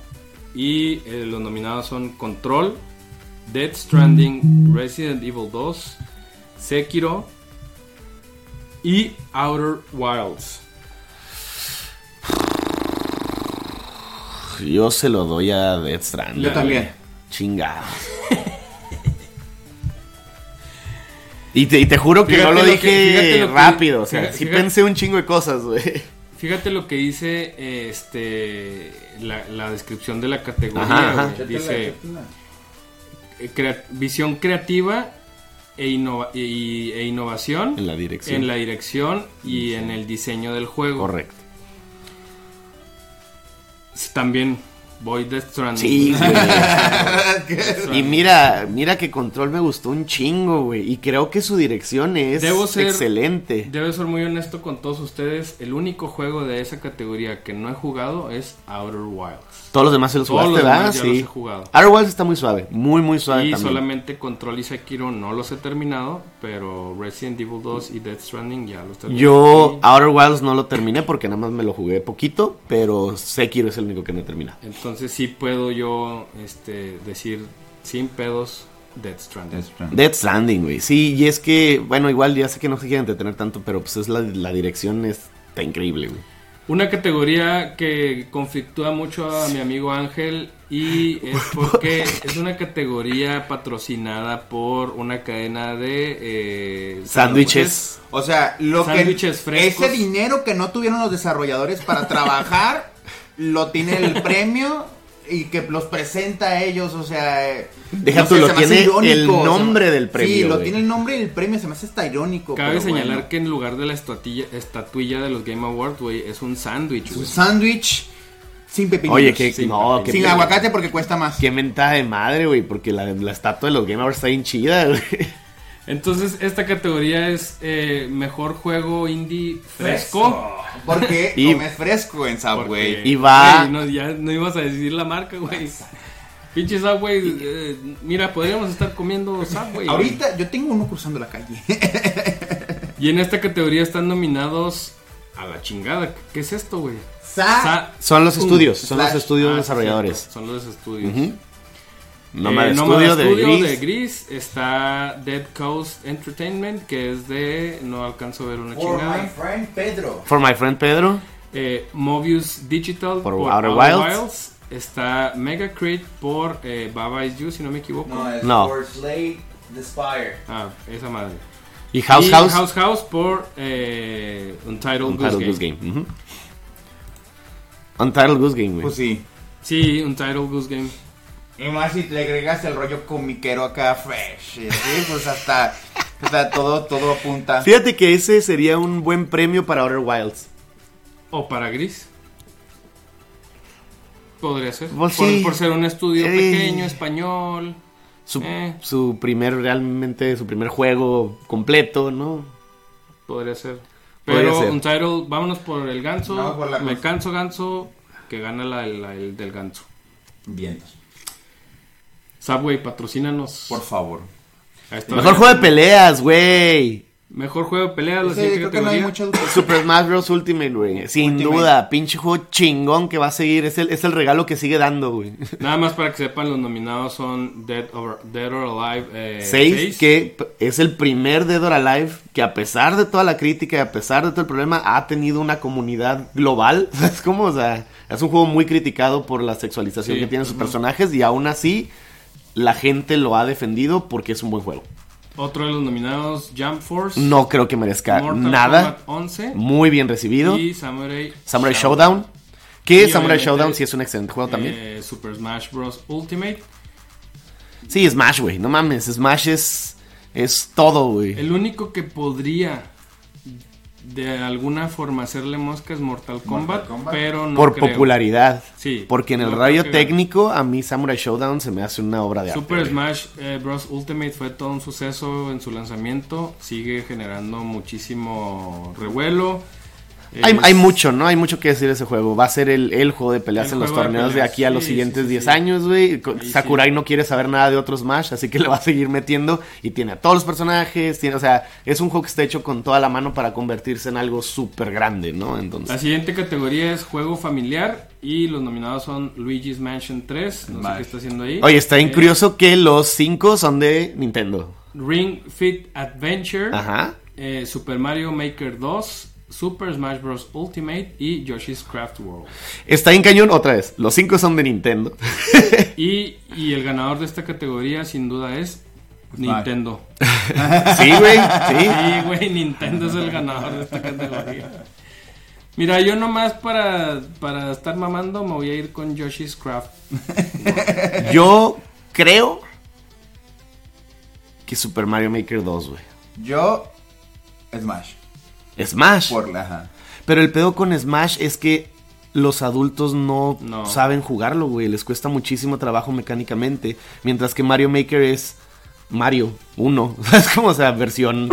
Y eh, los nominados son Control, Dead Stranding, Resident Evil 2, Sekiro y Outer Wilds. yo se lo doy a Death Stranding. Yo también. Chingados. Y te, y te juro que Fíjate no lo, lo dije que- que- rápido. O sea, fíjate- sí fíjate- pensé un chingo de cosas, güey. Fíjate lo que dice este la, la descripción de la categoría. Ajá, ajá. güey. Dice eh, crea- visión creativa e, innova- e innovación En la dirección. en la dirección y en el diseño del juego. Correcto. También Voy Death Stranding. Sí, güey. y mira, mira que Control me gustó un chingo, güey. Y creo que su dirección es Debo ser- excelente. Debo ser muy honesto con todos ustedes. El único juego de esa categoría que no he jugado es Outer Wilds. Todos los demás se los Todos jugaste, los demás ya los Sí. he jugado. Outer Wilds está muy suave, muy, muy suave Y también. solamente Control y Sekiro no los he terminado, pero Resident Evil 2 y Death Stranding ya los terminé. Yo Outer Wilds no lo terminé porque nada más me lo jugué poquito, pero Sekiro es el único que no he terminado. Entonces sí puedo yo este, decir sin pedos Death Stranding. Death Stranding, güey. Sí, y es que, bueno, igual ya sé que no se quieren entretener tanto, pero pues es la, la dirección está increíble, güey. Una categoría que conflictúa mucho a mi amigo Ángel y es porque es una categoría patrocinada por una cadena de eh, Sándwiches. O sea, lo que Sándwiches frescos. ese dinero que no tuvieron los desarrolladores para trabajar lo tiene el premio y que los presenta a ellos, o sea, eh, Deja no tú, sé, lo tiene el o sea, nombre del premio, Sí, lo güey. tiene el nombre del premio, se me hace hasta irónico. Cabe pero señalar bueno. que en lugar de la estatuilla, estatuilla de los Game Awards, güey, es un sándwich, un sándwich sin pepinillos. Oye, que sin no, que sin aguacate porque cuesta más. Qué mentada de madre, güey, porque la, la estatua de los Game Awards está bien chida, güey. Entonces, esta categoría es eh, mejor juego indie fresco. Porque Y- comes fresco en Subway. Porque, Y va- no, ya no ibas a decir la marca, güey. Pinche Subway, eh, mira, podríamos estar comiendo Subway. Ahorita yo tengo uno cruzando la calle. Y en esta categoría están nominados a la chingada. ¿Qué es esto, güey? Sa- Sa- Son los Uh, estudios, son los estudios Ah, desarrolladores. cierto, son los estudios. Eh, Nomad Nomad Studio de Studio Gris. de Gris. Está Dead Coast Entertainment, que es de. No alcanzo a ver una For my chingada. friend Pedro. For my friend Pedro. Eh, Mobius Digital Por Outer Wilds. Está Mega Crate por eh, Baba Is You, si no me equivoco. es No. For Slade the Spire. Ah, esa madre. Y House y House. House House por eh, Untitled, Untitled Goose, Goose Game. Untitled Goose Game, güey. Pues sí. Sí, Untitled Goose Game. Y más si le agregas el rollo comiquero acá fresh. y así, pues hasta, hasta todo, todo apunta. Fíjate que ese sería un buen premio para Outer Wilds. O para Gris. Podría ser. Pues por, sí. por ser un estudio Eh. pequeño, español. Su, Eh. su primer, realmente, su primer juego completo, ¿no? Podría ser. Podría Pero ser. Untitled, vámonos por el ganso. Vamos por la Me canso ganso. Que gana la, la- el del ganso. Bien. Subway, patrocínanos. Por favor. Mejor juego de peleas, güey. Mejor juego de pelea. La siguiente no categoría. mucha duda. Super Smash Bros. Ultimate, güey. Sin Ultimate. duda, pinche juego chingón que va a seguir. Es el, es el regalo que sigue dando, güey. Nada más para que sepan, los nominados son Dead or, Dead or Alive eh, 6, seis. que es el primer Dead or Alive que a pesar de toda la crítica y a pesar de todo el problema ha tenido una comunidad global. Es como, o sea, es un juego muy criticado por la sexualización Sí, que tienen sus personajes y aún así la gente lo ha defendido porque es un buen juego. Otro de los nominados, Jump Force. No creo que merezca Mortal nada. Kombat 11. Muy bien recibido. Y Samurai, Samurai Showdown. Que Y Samurai Showdown sí es un excelente juego también. eh, Super Smash Bros. Ultimate. Sí, Smash, güey. No mames, Smash es, es todo, güey. El único que podría de alguna forma hacerle mosca es Mortal Kombat, Kombat. pero no Por creo. popularidad. Sí, Porque en el no que gane. técnico, a mí Samurai Showdown se me hace una obra de arte. Super. Smash eh, Bros. Ultimate fue todo un suceso en su lanzamiento. Sigue generando muchísimo revuelo. Hay, Es- hay mucho, ¿no? Hay mucho que decir de ese juego. Va a ser el, el juego de peleas El en los de torneos de, aquí a los sí, siguientes sí, sí, 10 sí. años, güey. Sakurai no quiere saber nada de otros Smash, así que le va a seguir metiendo. Y tiene a todos los personajes. Tiene, o sea, es un juego que está hecho con toda la mano para convertirse en algo súper grande, ¿no? La Entonces, siguiente categoría es juego familiar y los nominados son Luigi's Mansion 3, no sé qué está haciendo ahí. oye, está bien Eh, curioso que los 5 son de Nintendo. Ring Fit Adventure, Ajá. eh, Super Mario Maker 2, Super Smash Bros. Ultimate y Yoshi's Craft World. Está en cañón otra vez. Los 5 son de Nintendo. Y, y el ganador de esta categoría sin duda es Nintendo. sí, güey. Sí. Sí, güey, Nintendo es el ganador de esta categoría. Mira, yo nomás para, para estar mamando me voy a ir con Yoshi's Craft. Yo creo que Super Mario Maker 2, güey. Yo, Smash. Smash. Por la. Pero el pedo con Smash es que los adultos no, No. saben jugarlo, güey. Les cuesta muchísimo trabajo mecánicamente. Mientras que Mario Maker es Mario 1. Es como, o sea, versión.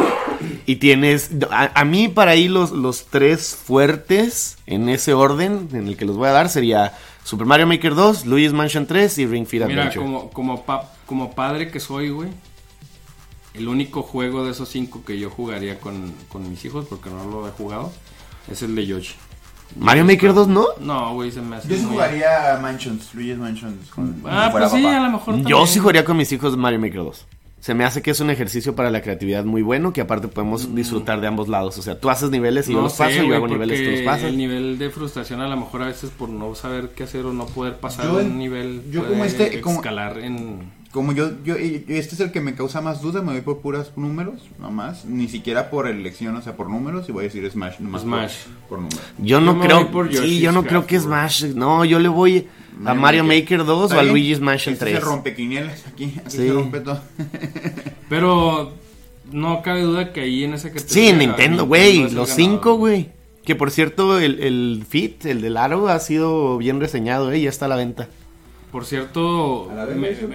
Y tienes. A, a mí, para ahí, los, los tres fuertes en ese orden en el que los voy a dar sería Super Mario Maker 2, Luigi's Mansion 3 y Ring Fit Mira, Adventure. como, como, pa- como padre que soy, güey. El único juego de esos cinco que yo jugaría con, con mis hijos, porque no lo he jugado, es el de Yoshi. Mario Maker 2, ¿no? No, güey, se me hace Yo sí muy- jugaría Mansions, Luigi's Mansions. Con, Ah, pues sí, papá. a lo mejor Yo también. sí jugaría con mis hijos Mario Maker 2. Se me hace que es un ejercicio para la creatividad muy bueno, que aparte podemos disfrutar de ambos lados. O sea, tú haces niveles y yo Mm. Los sé, paso, yo güey, hago niveles y tú los pasas. El nivel de frustración a lo mejor a veces por no saber qué hacer o no poder pasar Yo- un nivel yo puede como este- como- escalar en Como yo, yo, este es el que me causa más duda, me voy por puras números, nomás. Ni siquiera por elección, o sea, por números. Y voy a decir Smash, nomás por- Smash. Por, números. Yo no creo, por sí, yo no creo que Smash, no, yo le voy a Mario Maker. Maker 2 o ¿Está a bien? Luigi's Mansion Este 3. se rompe quinielas aquí, aquí Sí. se rompe todo. Pero no cabe duda que ahí en esa categoría Sí, en Nintendo, güey, los cinco, güey. Que por cierto, el, el Fit, el del aro, ha sido bien reseñado, eh, ya está a la venta. Por cierto,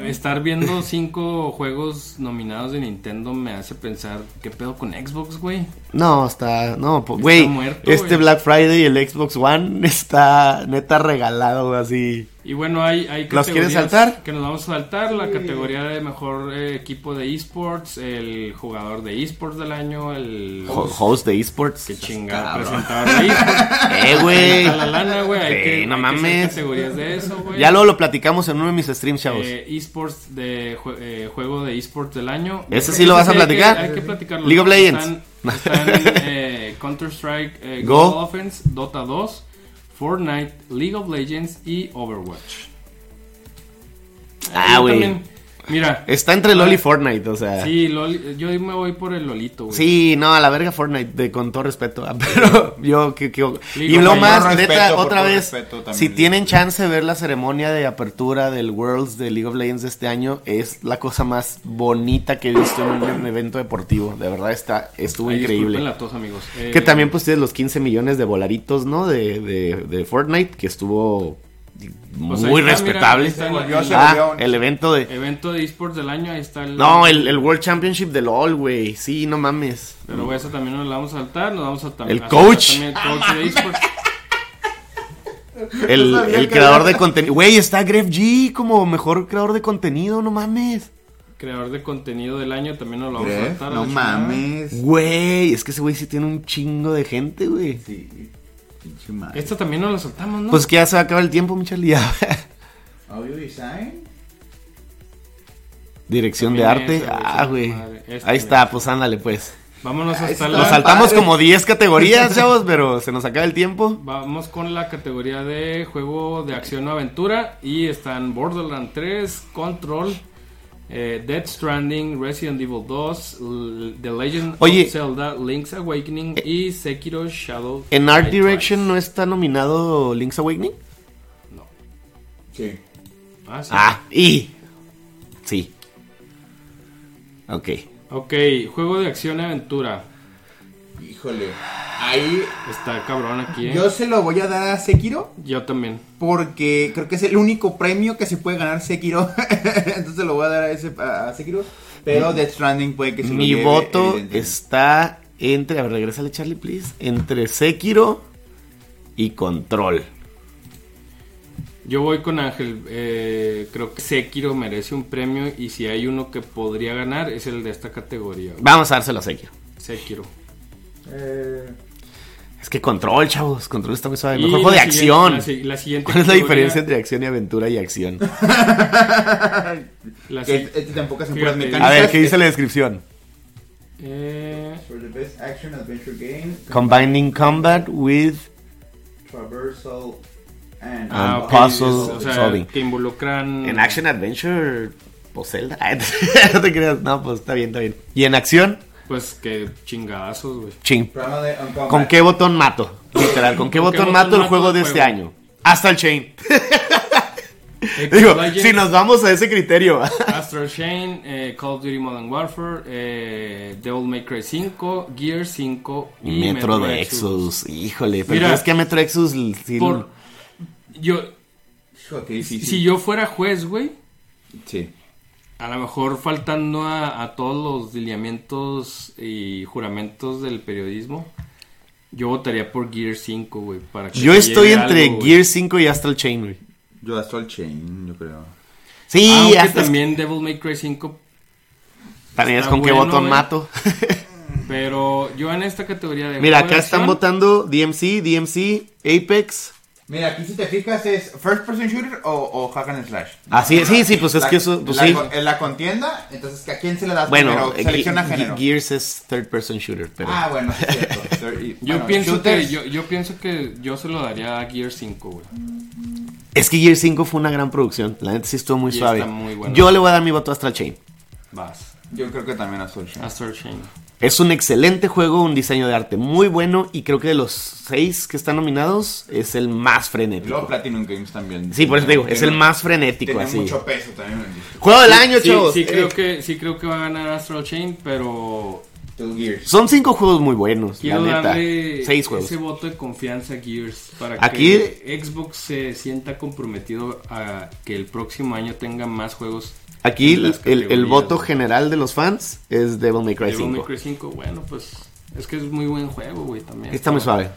estar viendo cinco juegos nominados de Nintendo me hace pensar, ¿qué pedo con Xbox, güey? No, está, no, güey, este güey. Black Friday, el Xbox One, está neta regalado, así. Y bueno, hay, hay ¿Los quieres categorías saltar? Que nos vamos a saltar. La categoría de mejor eh, equipo de esports, el jugador de esports del año, el Ho- Host de esports. que chingado Cabrón. presentador de esports. Eh, güey. La lana, güey. Hay Sí, que, no hay que hacer mames. categorías de eso, güey. Ya luego lo platicamos en uno de mis streams, chavos. Eh, esports de jue- eh, juego de esports del año. ¿Ese sí lo vas a hay que- platicar? Hay que, platicarlo. League of Legends. Están, están, eh, Counter Strike, eh, Go. Offense, Dota 2, Fortnite, League of Legends y Overwatch. Ah, güey. Mira. Está entre LOL y Fortnite, o sea. Sí, Loli- yo me voy por el Lolito, güey. Sí, no, a la verga Fortnite, de, con todo respeto. ah, Pero yo, que, que- Y lo más, neta, otra vez, también. si tienen chance de ver la ceremonia de apertura del Worlds de League of Legends de este año, es la cosa más bonita que he visto en un evento deportivo. De verdad, está estuvo increíble. disculpen la tos, amigos. Eh, Que también pues tienes los 15 millones de volaritos, ¿no? De, de, de Fortnite, que estuvo Pues muy está, respetable. ah, el evento de... Evento de esports del año, ahí está el... No, el, el World Championship de LOL, güey. Sí, no mames. Pero güey, eso también nos la vamos a saltar, nos vamos a también... El coach. También el coach de esports. El, No el creador era- de contenido. Güey, está Gref G como mejor creador de contenido, no mames. Creador de contenido del año, también nos lo vamos a saltar. No mames. Güey, es que ese güey sí tiene un chingo de gente, güey. Sí, pinche madre. Esta también nos la saltamos, ¿no? Pues que ya se va a acabar el tiempo, mi Charlie. Audio design. Dirección de arte. Ah, güey. Este, Ahí está, pues ándale, pues. Vámonos Ahí hasta está. Nos la... saltamos padre. como 10 categorías, chavos, pero se nos acaba el tiempo. Vamos con la categoría de juego de acción o aventura. Y están Borderlands 3, Control, eh, Dead Stranding, Resident Evil 2, L- The Legend Oye. of Zelda, Link's Awakening y Sekiro Shadow. En Art Direction no está nominado Link's Awakening. No. Sí. Ah, sí. Ah, y. Sí. Ok. Ok, juego de acción y aventura. Híjole. Ahí Está cabrón aquí, ¿eh? yo se lo voy a dar a Sekiro. Yo también. Porque creo que es el único premio que se puede ganar Sekiro. Entonces lo voy a dar a, ese, a Sekiro. Pero Death Stranding puede que se lo Mi lleve, voto está entre. A ver, regrésale, Charlie, please. Entre Sekiro y Control. Yo voy con Ángel. eh, creo que Sekiro merece un premio y si hay uno que podría ganar es el de esta categoría. Vamos a dárselo a Sekiro. Sekiro. Eh, Es que Control, chavos. Control está muy suave. Mejor juego de acción. La, si- la siguiente ¿Cuál es la diferencia entre acción y aventura y acción? este, este tampoco A ver, ¿qué dice la descripción? eh, For the best action adventure game, Combining combat with. traversal and, Ah, ok, puzzle o sea, solving. que involucran En Action Adventure. Pues Zelda. no te creas. No, pues está bien, está bien. ¿Y en acción? Pues que chingadazos, güey. Ching. ¿Con qué botón mato? Literal, ¿con qué ¿Con qué botón botón mato el mato juego el de este juego? año? Hasta el Chain. Apex Digo, si nos vamos a ese criterio. Astral Chain, eh, Call of Duty Modern Warfare, eh, Devil May Cry 5, Gear 5 y, Metro, Metro de Exodus. Exodus. Híjole, pero Mira, es que Metro Exodus sí- Por, yo, Hijo, si yo fuera juez, güey, Sí. A lo mejor faltando a, a todos los lineamientos y juramentos del periodismo, yo votaría por Gear 5, güey. Para que Yo estoy entre algo. Gear 5 y Astral Chain, güey. Yo Astral Chain, yo creo. Sí, Aunque hasta también Devil May Cry 5, también es con qué botón güey. mato. pero yo en esta categoría de... Mira, de acá están votando DMC, DMC, Apex. Mira, aquí si te fijas es first person shooter o, o hack and slash. Así es, sí, sí, pues es La- que eso, pues la, sí. en la contienda, entonces ¿a quién se le das Bueno, primero? Selecciona Ge- género. Gears es third person shooter, pero... Ah, bueno, sí es cierto. Third- y- Yo bueno, pienso que yo, yo pienso que yo se lo daría a Gear 5, güey. Es que Gear 5 fue una gran producción. La neta sí estuvo muy Y suave. está muy bueno. Yo le voy a dar mi voto a Astral Chain. Vas. Yo creo que también Astral Chain. Astral Chain. Es un excelente juego, un diseño de arte muy bueno y creo que de los seis que están nominados es el más Y luego frenético. Platinum Games también. Sí, por eso te digo, es el más frenético Tiene así. mucho peso también. Juego del año, Sí, chavos. sí Eh, creo que sí creo que va a ganar Astral Chain, pero Two Gears. Son cinco juegos muy buenos, quiero la neta. darle Seis juegos. ese voto de confianza a Gears para Aquí- que Xbox se sienta comprometido a que el próximo año tenga más juegos. Aquí el, voto general de los fans es Devil May Cry Devil May 5. Cry 5, bueno, pues es que es muy buen juego, güey, también. Está muy suave.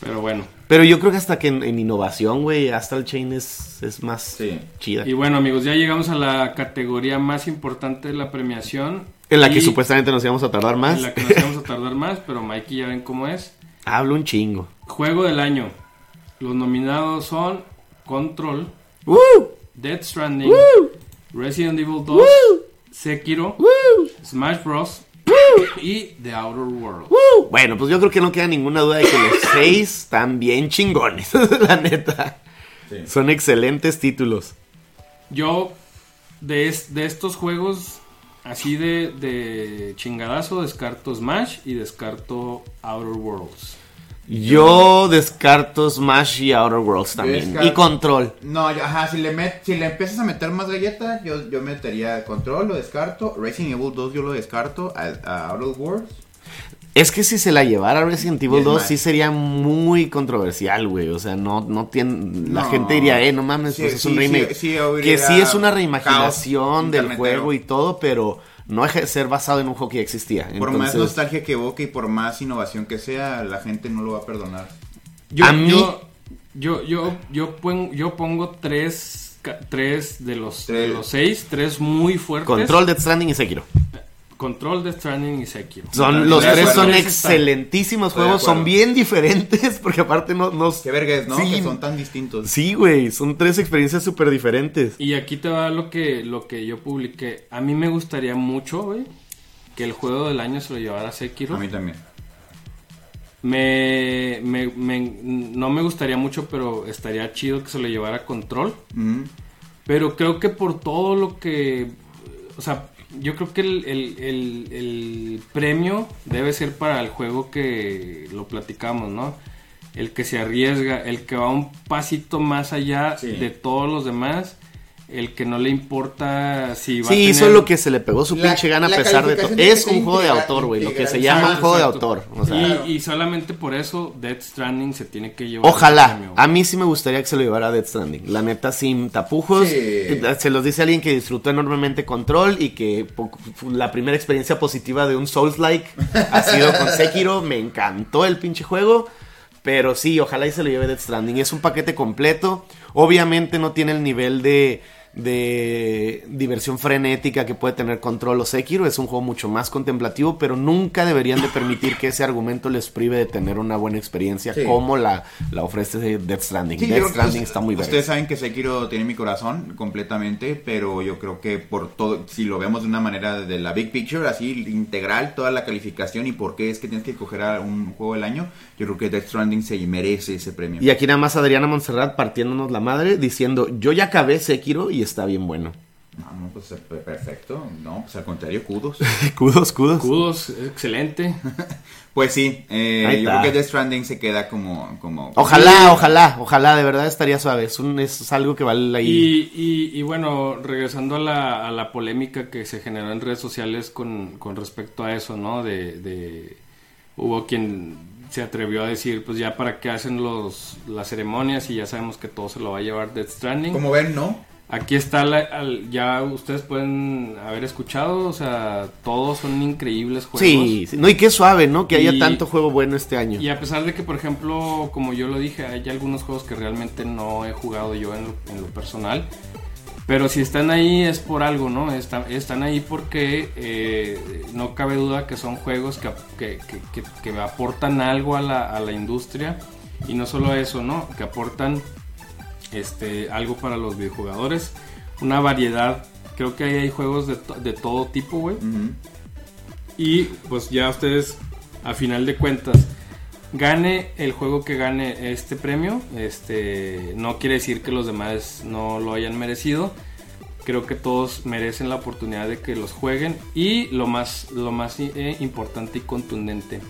Pero bueno. Pero yo creo que hasta que en, en innovación, güey, Astral Chain es, es más Sí. chida. Y bueno, amigos, ya llegamos a la categoría más importante de la premiación. En la que supuestamente nos íbamos a tardar más. En la que nos vamos a tardar más, pero Mikey ya ven cómo es. Hablo un chingo. Juego del año. Los nominados son Control. Dead Stranding, ¡Woo! Resident Evil 2, ¡Woo! Sekiro, ¡Woo! Smash Bros. y The Outer Worlds. ¡Woo! Bueno, pues yo creo que no queda ninguna duda de que los seis están bien chingones, la neta. Sí. Son excelentes títulos. Yo, de, es- de estos juegos, así de, de chingadazo, descarto Smash y descarto Outer Worlds. Yo descarto Smash y Outer Worlds también. descarto- Y Control. No, yo- ajá, si le, met, si le empiezas a meter más galletas, yo, yo metería Control, lo descarto. Resident Evil 2 yo lo descarto. A, a Outer Worlds. Es que si se la llevara Resident Evil es 2 más. sí sería muy controversial, güey. O sea, no, no tiene... La No. gente diría, eh, no mames, Sí, pues es un remake. sí, que sí es una reimaginación del juego y todo, pero no ser basado en un juego que ya existía. Por más nostalgia que evoque y por más innovación que sea, la gente no lo va a perdonar. Yo, A mí- yo, yo, yo, yo, pon- yo pongo tres, tres de los, de los seis, tres muy fuertes. Control, Death Stranding y Sekiro. Control, Death Stranding y Sekiro. Son, los tres acuerdo. son excelentísimos Estoy juegos, son bien diferentes, porque aparte no... no Qué verga es, ¿no? Sí. Que son tan distintos. Sí, güey, son tres experiencias súper diferentes. Y aquí te va lo que, lo que yo publiqué. A mí me gustaría mucho, güey, que el juego del año se lo llevara Sekiro. A mí también. Me, me, me- no me gustaría mucho, pero estaría chido que se lo llevara Control. Mm. Pero creo que por todo lo que... O sea, yo creo que el, el- el- el premio debe ser para el juego que lo platicamos, ¿no? El que se arriesga, el que va un pasito más allá Sí. de todos los demás, el que no le importa si va a Sí, tener... hizo lo que se le pegó su La- pinche gana a pesar de todo. Es un juego de autor, güey, lo que se llama un juego de autor. O sea, Y, Claro. y solamente por eso Death Stranding se tiene que llevar. Ojalá. premio, A mí sí me gustaría que se lo llevara a Death Stranding. La neta, sin tapujos. Sí. Eh, Se los dice alguien que disfrutó enormemente Control y que la primera experiencia positiva de un Souls-like ha sido con Sekiro. Me encantó el pinche juego. Pero sí, ojalá y se lo lleve Death Stranding. Es un paquete completo. Obviamente no tiene el nivel de, de diversión frenética que puede tener Control o Sekiro. Es un juego mucho más contemplativo, pero nunca deberían de permitir que ese argumento les prive de tener una buena experiencia Sí. como la, la ofrece Death Stranding. Sí, Death Stranding está muy Ustedes verga. saben que Sekiro tiene mi corazón completamente, pero yo creo que por todo, si lo vemos de una manera de la big picture, así integral, toda la calificación y por qué es que tienes que coger a un juego del año, yo creo que Death Stranding se merece ese premio. Y aquí nada más Adriana Montserrat partiéndonos la madre diciendo, yo ya acabé Sekiro y está bien bueno. No, no, pues eh, perfecto. No, pues al contrario, kudos. Kudos, kudos. Kudos, excelente. Pues sí, eh, yo creo que Death Stranding se queda como... como Ojalá, Sí. ojalá, ojalá, de verdad estaría suave. Es, un, es algo que vale ahí. Y, y, y bueno, regresando a la, a la polémica que se generó en redes sociales con, con respecto a eso, ¿no? De, de- hubo quien se atrevió a decir, pues ya para qué hacen los, las ceremonias y ya sabemos que todo se lo va a llevar Death Stranding. Como ven, ¿no? Aquí está, la- ya ustedes pueden haber escuchado, o sea, todos son increíbles juegos. Sí, sí, no, y qué suave, ¿no? Que haya Y- tanto juego bueno este año. Y a pesar de que, por ejemplo, como yo lo dije, hay algunos juegos que realmente no he jugado yo en lo, en lo personal. Pero si están ahí es por algo, ¿no? Está- están ahí porque eh, no cabe duda que son juegos que, que- que- que- que aportan algo a la, a la industria. Y no solo eso, ¿no? Que aportan este, algo para los videojugadores. Una variedad. Creo que ahí hay juegos de, to- de todo tipo, güey. Y pues ya ustedes, a final de cuentas, gane el juego que gane este premio. Este no quiere decir que los demás no lo hayan merecido. Creo que todos merecen la oportunidad de que los jueguen. Y lo más, lo más eh, importante y contundente.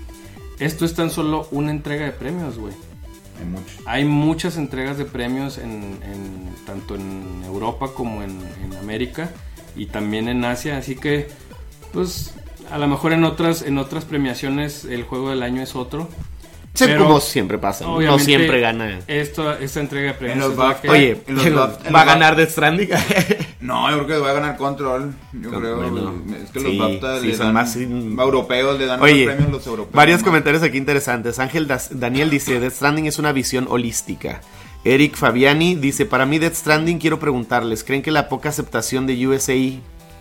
Esto es tan solo una entrega de premios, güey. Hay muchas entregas de premios en, en- tanto en Europa como en, en América y también en Asia, así que pues a lo mejor en otras en otras premiaciones el juego del año es otro. Pero como siempre pasa. ¿no? Siempre gana. Esto, esta entrega de premios En los Oye, en los en ¿va a los ganar Death Stranding? No, yo creo que va a ganar Control. Yo creo. bueno, es que sí, los BAFTA sí, le son dan- más in- europeos le dan Oye, más premios los europeos. Varios más. comentarios aquí interesantes. Ángel Das- Daniel dice, Death Stranding es una visión holística. Eric Fabiani dice, para mí Death Stranding quiero preguntarles, ¿creen que la poca aceptación de USA,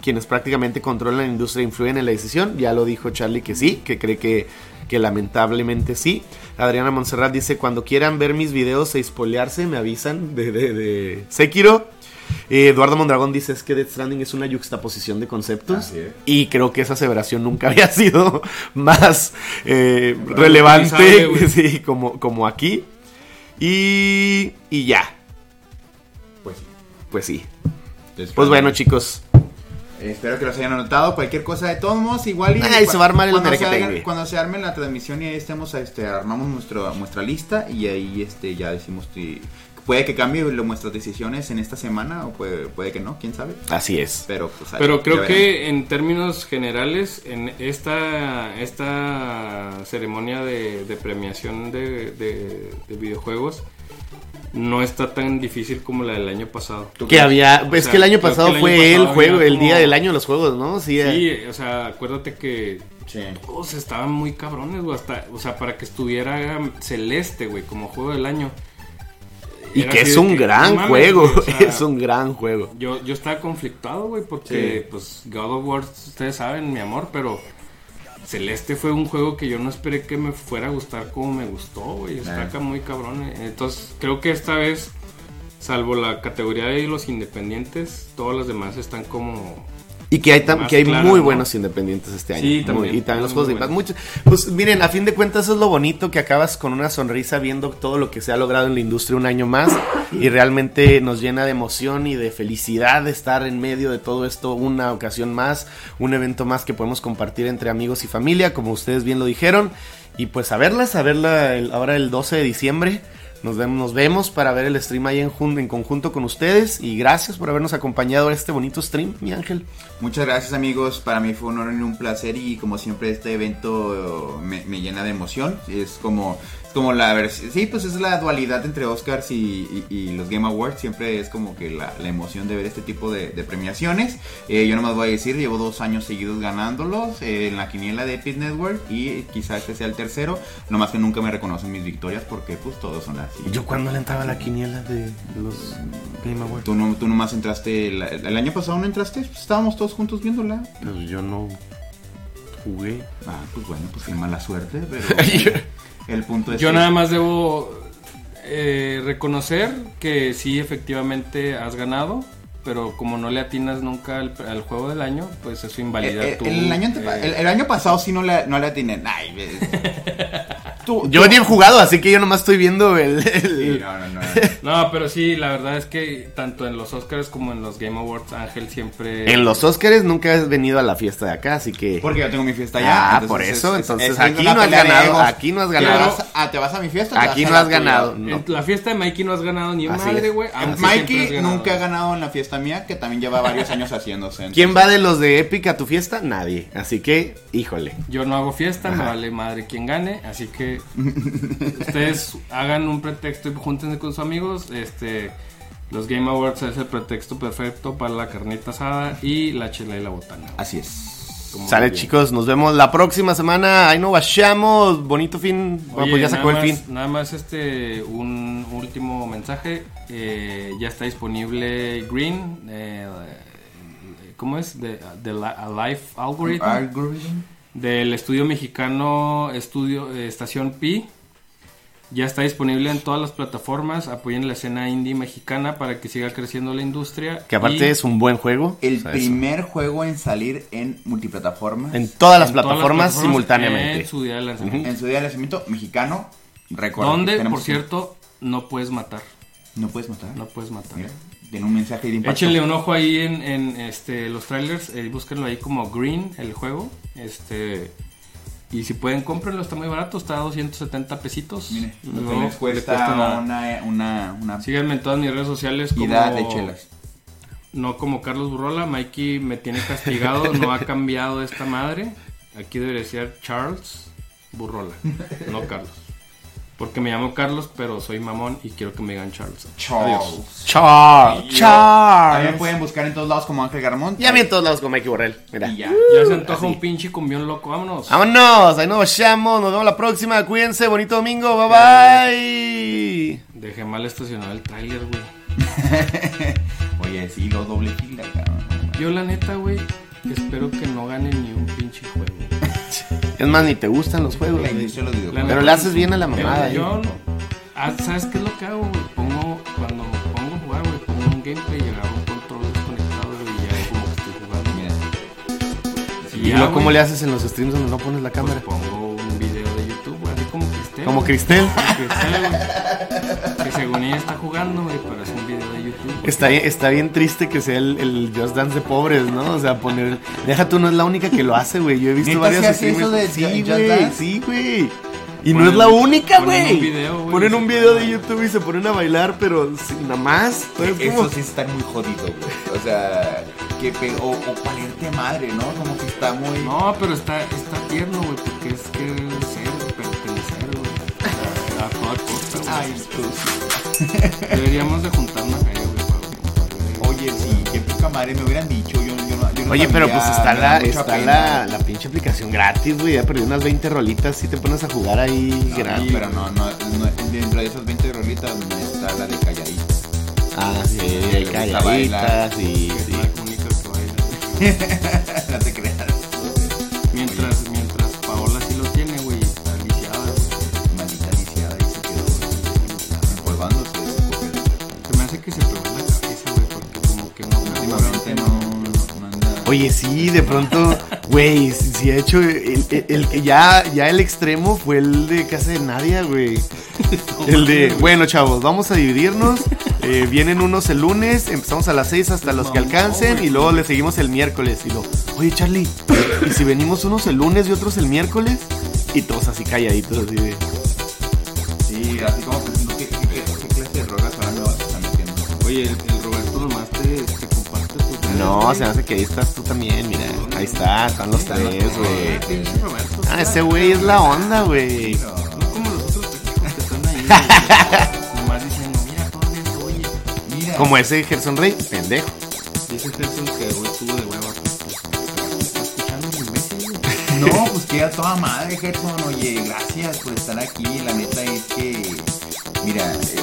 quienes prácticamente controlan la industria, influyen en la decisión? Ya lo dijo Charlie que sí, que cree que, que lamentablemente sí. Adriana Montserrat dice, cuando quieran ver mis videos e spoilearse, me avisan de, de, de Sekiro. Eh, Eduardo Mondragón dice es que Death Stranding es una yuxtaposición de conceptos y creo que esa aseveración nunca había sido más eh, relevante sí, como, como aquí. Y, y ya, Pues sí. pues sí. Pues bueno chicos, Espero que los hayan anotado. Cualquier cosa de todos modos, igual y. Ay, se va a armar el cuando se, merequetengue. haga- cuando se arme la transmisión y ahí estemos, este, armamos nuestro, nuestra lista y ahí este, ya decimos. Puede que cambie lo- nuestras decisiones en esta semana o puede, puede que no, quién sabe. así es. Pero, pues, ahí Pero creo que en términos generales, en esta, esta ceremonia de, de premiación de, de- de videojuegos no está tan difícil como la del año pasado. ¿Tú Que había, O es sea, que el año pasado el año fue el juego, el como- día del año de los juegos, ¿no? Sí, eh. Sí, o sea, acuérdate que Sí. todos estaban muy cabrones, güey, hasta, o sea, para que estuviera Celeste, güey, como juego del año. y que es un que, gran mames, juego, güey, o sea, es un gran juego. Yo, yo estaba conflictuado, güey, porque, Sí. pues, God of War, ustedes saben, mi amor, pero Celeste fue un juego que yo no esperé que me fuera a gustar como me gustó, güey. Está acá muy cabrón. eh. Entonces, creo que esta vez, salvo la categoría de los independientes, todas las demás están como... Y que hay, tam- que hay muy ¿no? buenos independientes este año. Sí, Muy- también. y también los juegos de pues miren, a fin de cuentas eso es lo bonito que acabas con una sonrisa viendo todo lo que se ha logrado en la industria un año más y realmente nos llena de emoción y de felicidad de estar en medio de todo esto una ocasión más, un evento más que podemos compartir entre amigos y familia, como ustedes bien lo dijeron. Y pues a verlas, a verla el- ahora el 12 de diciembre. Nos vemos, nos vemos para ver el stream ahí en, en conjunto con ustedes. Y gracias por habernos acompañado a este bonito stream, mi ángel. Muchas gracias amigos, para mí fue un honor y un placer y como siempre este evento me, me llena de emoción, es como, como la versión, sí pues es la dualidad entre Oscars y, y- y los Game Awards, siempre es como que la, la emoción de ver este tipo de, de premiaciones, Eh, yo nomás voy a decir, llevo dos años seguidos ganándolos eh, en la quiniela de Epic Network y quizá este sea el tercero, nomás que nunca me reconocen mis victorias porque pues todos son así. ¿Yo cuándo le entraba a la quiniela de los Game Awards? Tú, no, tú nomás entraste, la- el año pasado no entraste, Pues, estábamos todos juntos viéndola. Pues yo no jugué. Ah, pues bueno, pues qué mala suerte, pero el punto es Yo que- nada más debo eh, reconocer que sí, efectivamente has ganado, pero como no le atinas nunca al, al juego del año, pues eso invalida Eh, eh, tu... el, año ante- eh, el, el año pasado sí no le, no le atiné. Ay. Tú- Yo tú- ni he jugado, así que yo nomás estoy viendo el... el- Sí, no, no, no. No, pero sí, la verdad es que tanto en los Oscars como en los Game Awards, Ángel siempre... En los Oscars nunca has venido a la fiesta de acá, así que... Porque yo tengo mi fiesta ya. Ah, por eso, entonces es aquí una no has ganado, aquí no has ¿Te ganado. vas a- ¿Te vas a mi fiesta? Aquí no has ganado. En la fiesta de Mikey no has ganado ni Así madre, güey. Siempre has Mikey nunca ha ganado en la fiesta mía, que también lleva varios años haciéndose. ¿Quién entonces- va de los de Epic a tu fiesta? Nadie. Así que, híjole. Yo no hago fiesta, me vale madre quien gane, así que que ustedes hagan un pretexto y júntense con sus amigos. Este, los Game Awards es el pretexto perfecto para la carnita asada y la chela y la botana. Así es. Como Sale bien. chicos, nos vemos la próxima semana. Ahí nos vayamos. Bonito fin. Bueno, Oye, pues ya sacó el fin. Nada más este un último mensaje. Eh, ya está disponible Green. eh, ¿Cómo es? De, de la- a Life Algorithm. Algorithm. Del estudio mexicano Estudio eh, Estación Pi. Ya está disponible en todas las plataformas. Apoyen la escena indie mexicana para que siga creciendo la industria. Que aparte Y es un buen juego. El O sea, eso. primer juego en salir en multiplataformas. En todas las en todas plataformas simultáneamente. En su día de lanzamiento. En su día de lanzamiento mexicano. Recuerda Donde, por un- cierto, no puedes matar. No puedes matar. No puedes matar. Mira, tiene un mensaje de impacto. Échenle un ojo ahí en, en, este, los trailers. eh, búsquenlo ahí como Green, el juego. Este. Y si pueden, cómprenlo. Está muy barato. Está a 270 pesitos. Mire, no les le cuesta, una, una, una Síganme en todas mis redes sociales como... de chelas. No como Carlos Burrola, Mikey me tiene castigado, no ha cambiado esta madre. Aquí debería ser Charles Burrola, no Carlos. Porque me llamo Carlos, pero soy mamón y quiero que me digan Charles. Adiós. Char, A mí char. me pueden buscar en todos lados como Ángel Garmón. Ya vi en todos lados con Mikey Borrell. Mira. Y ya. Ya se antoja Así. un pinche cumbión loco, vámonos. Vámonos, ahí nos vayamos. Nos vemos la próxima. Cuídense. Bonito domingo. Bye bye. Dejé mal estacionado el tráiler, güey. Oye, sí, lo doble fila, cabrón. Yo la neta, güey, espero que no gane ni un pinche juego. Es más, ni te gustan los juegos. La güey. industria de los videojuegos. La Pero le haces bien a la mamada. Yo, ¿eh? yo no. Ah, ¿Sabes qué es lo que hago, güey? Pongo, cuando pongo a jugar, güey, pongo un gameplay y agarro un control desconectado güey, y ya como que estoy jugando. Mira, Sí, ¿Y ya, cómo le haces en los streams donde no pones la pues cámara? pongo un video de YouTube, güey, así como Cristel. Como. Cristel. Como Cristel, güey. Que según ella está jugando, güey, pero es un video de. Está bien, está bien triste que sea el, el Just Dance de pobres, ¿no? O sea, poner. Deja tú, no es la única que lo hace, güey. Yo he visto ¿Neta varias hace streamers- eso de Sí, Just güey. Dance? Sí, güey. Y no Ponen- es la única, ponen güey. un video, güey, Ponen y un video de ponen- YouTube y se ponen a bailar, pero sin nada más. Eso sí está muy jodido, güey. O sea, que pe- o, o valerte madre, ¿no? Como que está muy. No, pero está, está tierno, güey, porque es que ser, pertenecer, güey. A, a toda costa, güey. Ay, pues. Deberíamos de juntar una para- Oye, sí, qué poca madre me hubieran dicho. Yo, yo, yo no Oye, pero sabía, pues está la, está la, la pinche aplicación gratis, güey. Ya perdí unas 20 rolitas. Si te pones a jugar ahí No, gratis. pero no, no, no, dentro de esas 20 rolitas está la de calladita. Ah, sí, le gusta calladitas, sí, sí. la única que baila. no te creas. Oye, sí, de pronto, güey, sí ha hecho el, el- el- ya, ya el extremo fue el de casa de Nadia, güey. El de, bueno, chavos, vamos a dividirnos. eh, vienen unos el lunes, empezamos a las 6 hasta los que alcancen y luego le seguimos el miércoles. Y lo, oye, Charlie, ¿y si venimos unos el lunes y otros el miércoles? Y todos así calladitos, así de. Sí, así como pensando, ¿qué, qué, qué, qué clase de drogas ahora me vas a estar metiendo? Oye, el, No, se hace que ahí estás tú también, mira. Ahí está, están los tres, güey. Ah, ese güey es la onda, güey. No como los otros pendejos que están ahí, nomás diciendo, mira, todo eso, oye. Mira. Como ese Gerson Rey, pendejo. Dice Gerson que hoy estuvo de hueva. No, pues que a toda madre, Gerson. Oye, gracias por estar aquí. La neta es que, mira, eh,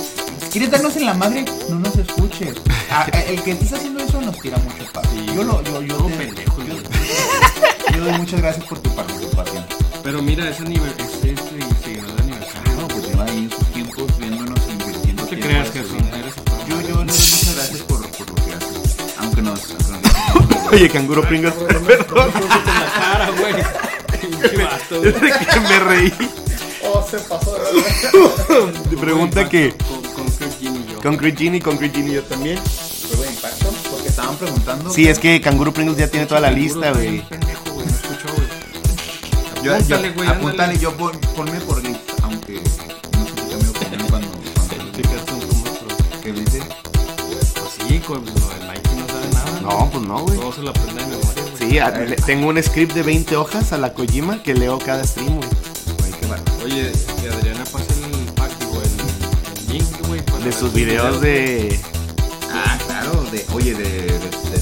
quieres darnos en la madre, no nos escuches. Ah, el que está haciendo nos tira mucho paz. Sí. Yo lo, yo, yo, te- pendejo, yo, yo doy muchas gracias por tu participación. Pero mira, es, aniver- es este y seguidor de aniversario. No, pues lleva ahí en sus tiempos viéndonos invirtiendo No te creas, Gerson. vida. Eres Yo, yo le doy muchas gracias por, por lo que haces. Aunque nos Oye, canguro Pringles, perdón. la cara, güey. Desde que me reí. oh, se pasó Te pregunta que. Con, con Kurt Jin y yo. Concrete Genie, Concrete Genie yo también. Estaban preguntando. Sí, es que Canguro Pringles ya tiene toda la lista, güey. pendejo, güey. No escuchó, güey. Yo, yo, Apúntale, güey, apúntale, yo pon- ponme por lista, aunque no sé si cambio opinión cuando, cuando. ¿qué dice? Pues sí, con del Mikey no sabe nada. No, pues no, güey. Todo se lo aprende de memoria, güey. Sí, a- le- tengo un script de 20 hojas a la Kojima que leo cada stream, güey. Qué. Oye, que Adriana pase el pack, digo, el, el link, güey. De sus videos de. Oye, de-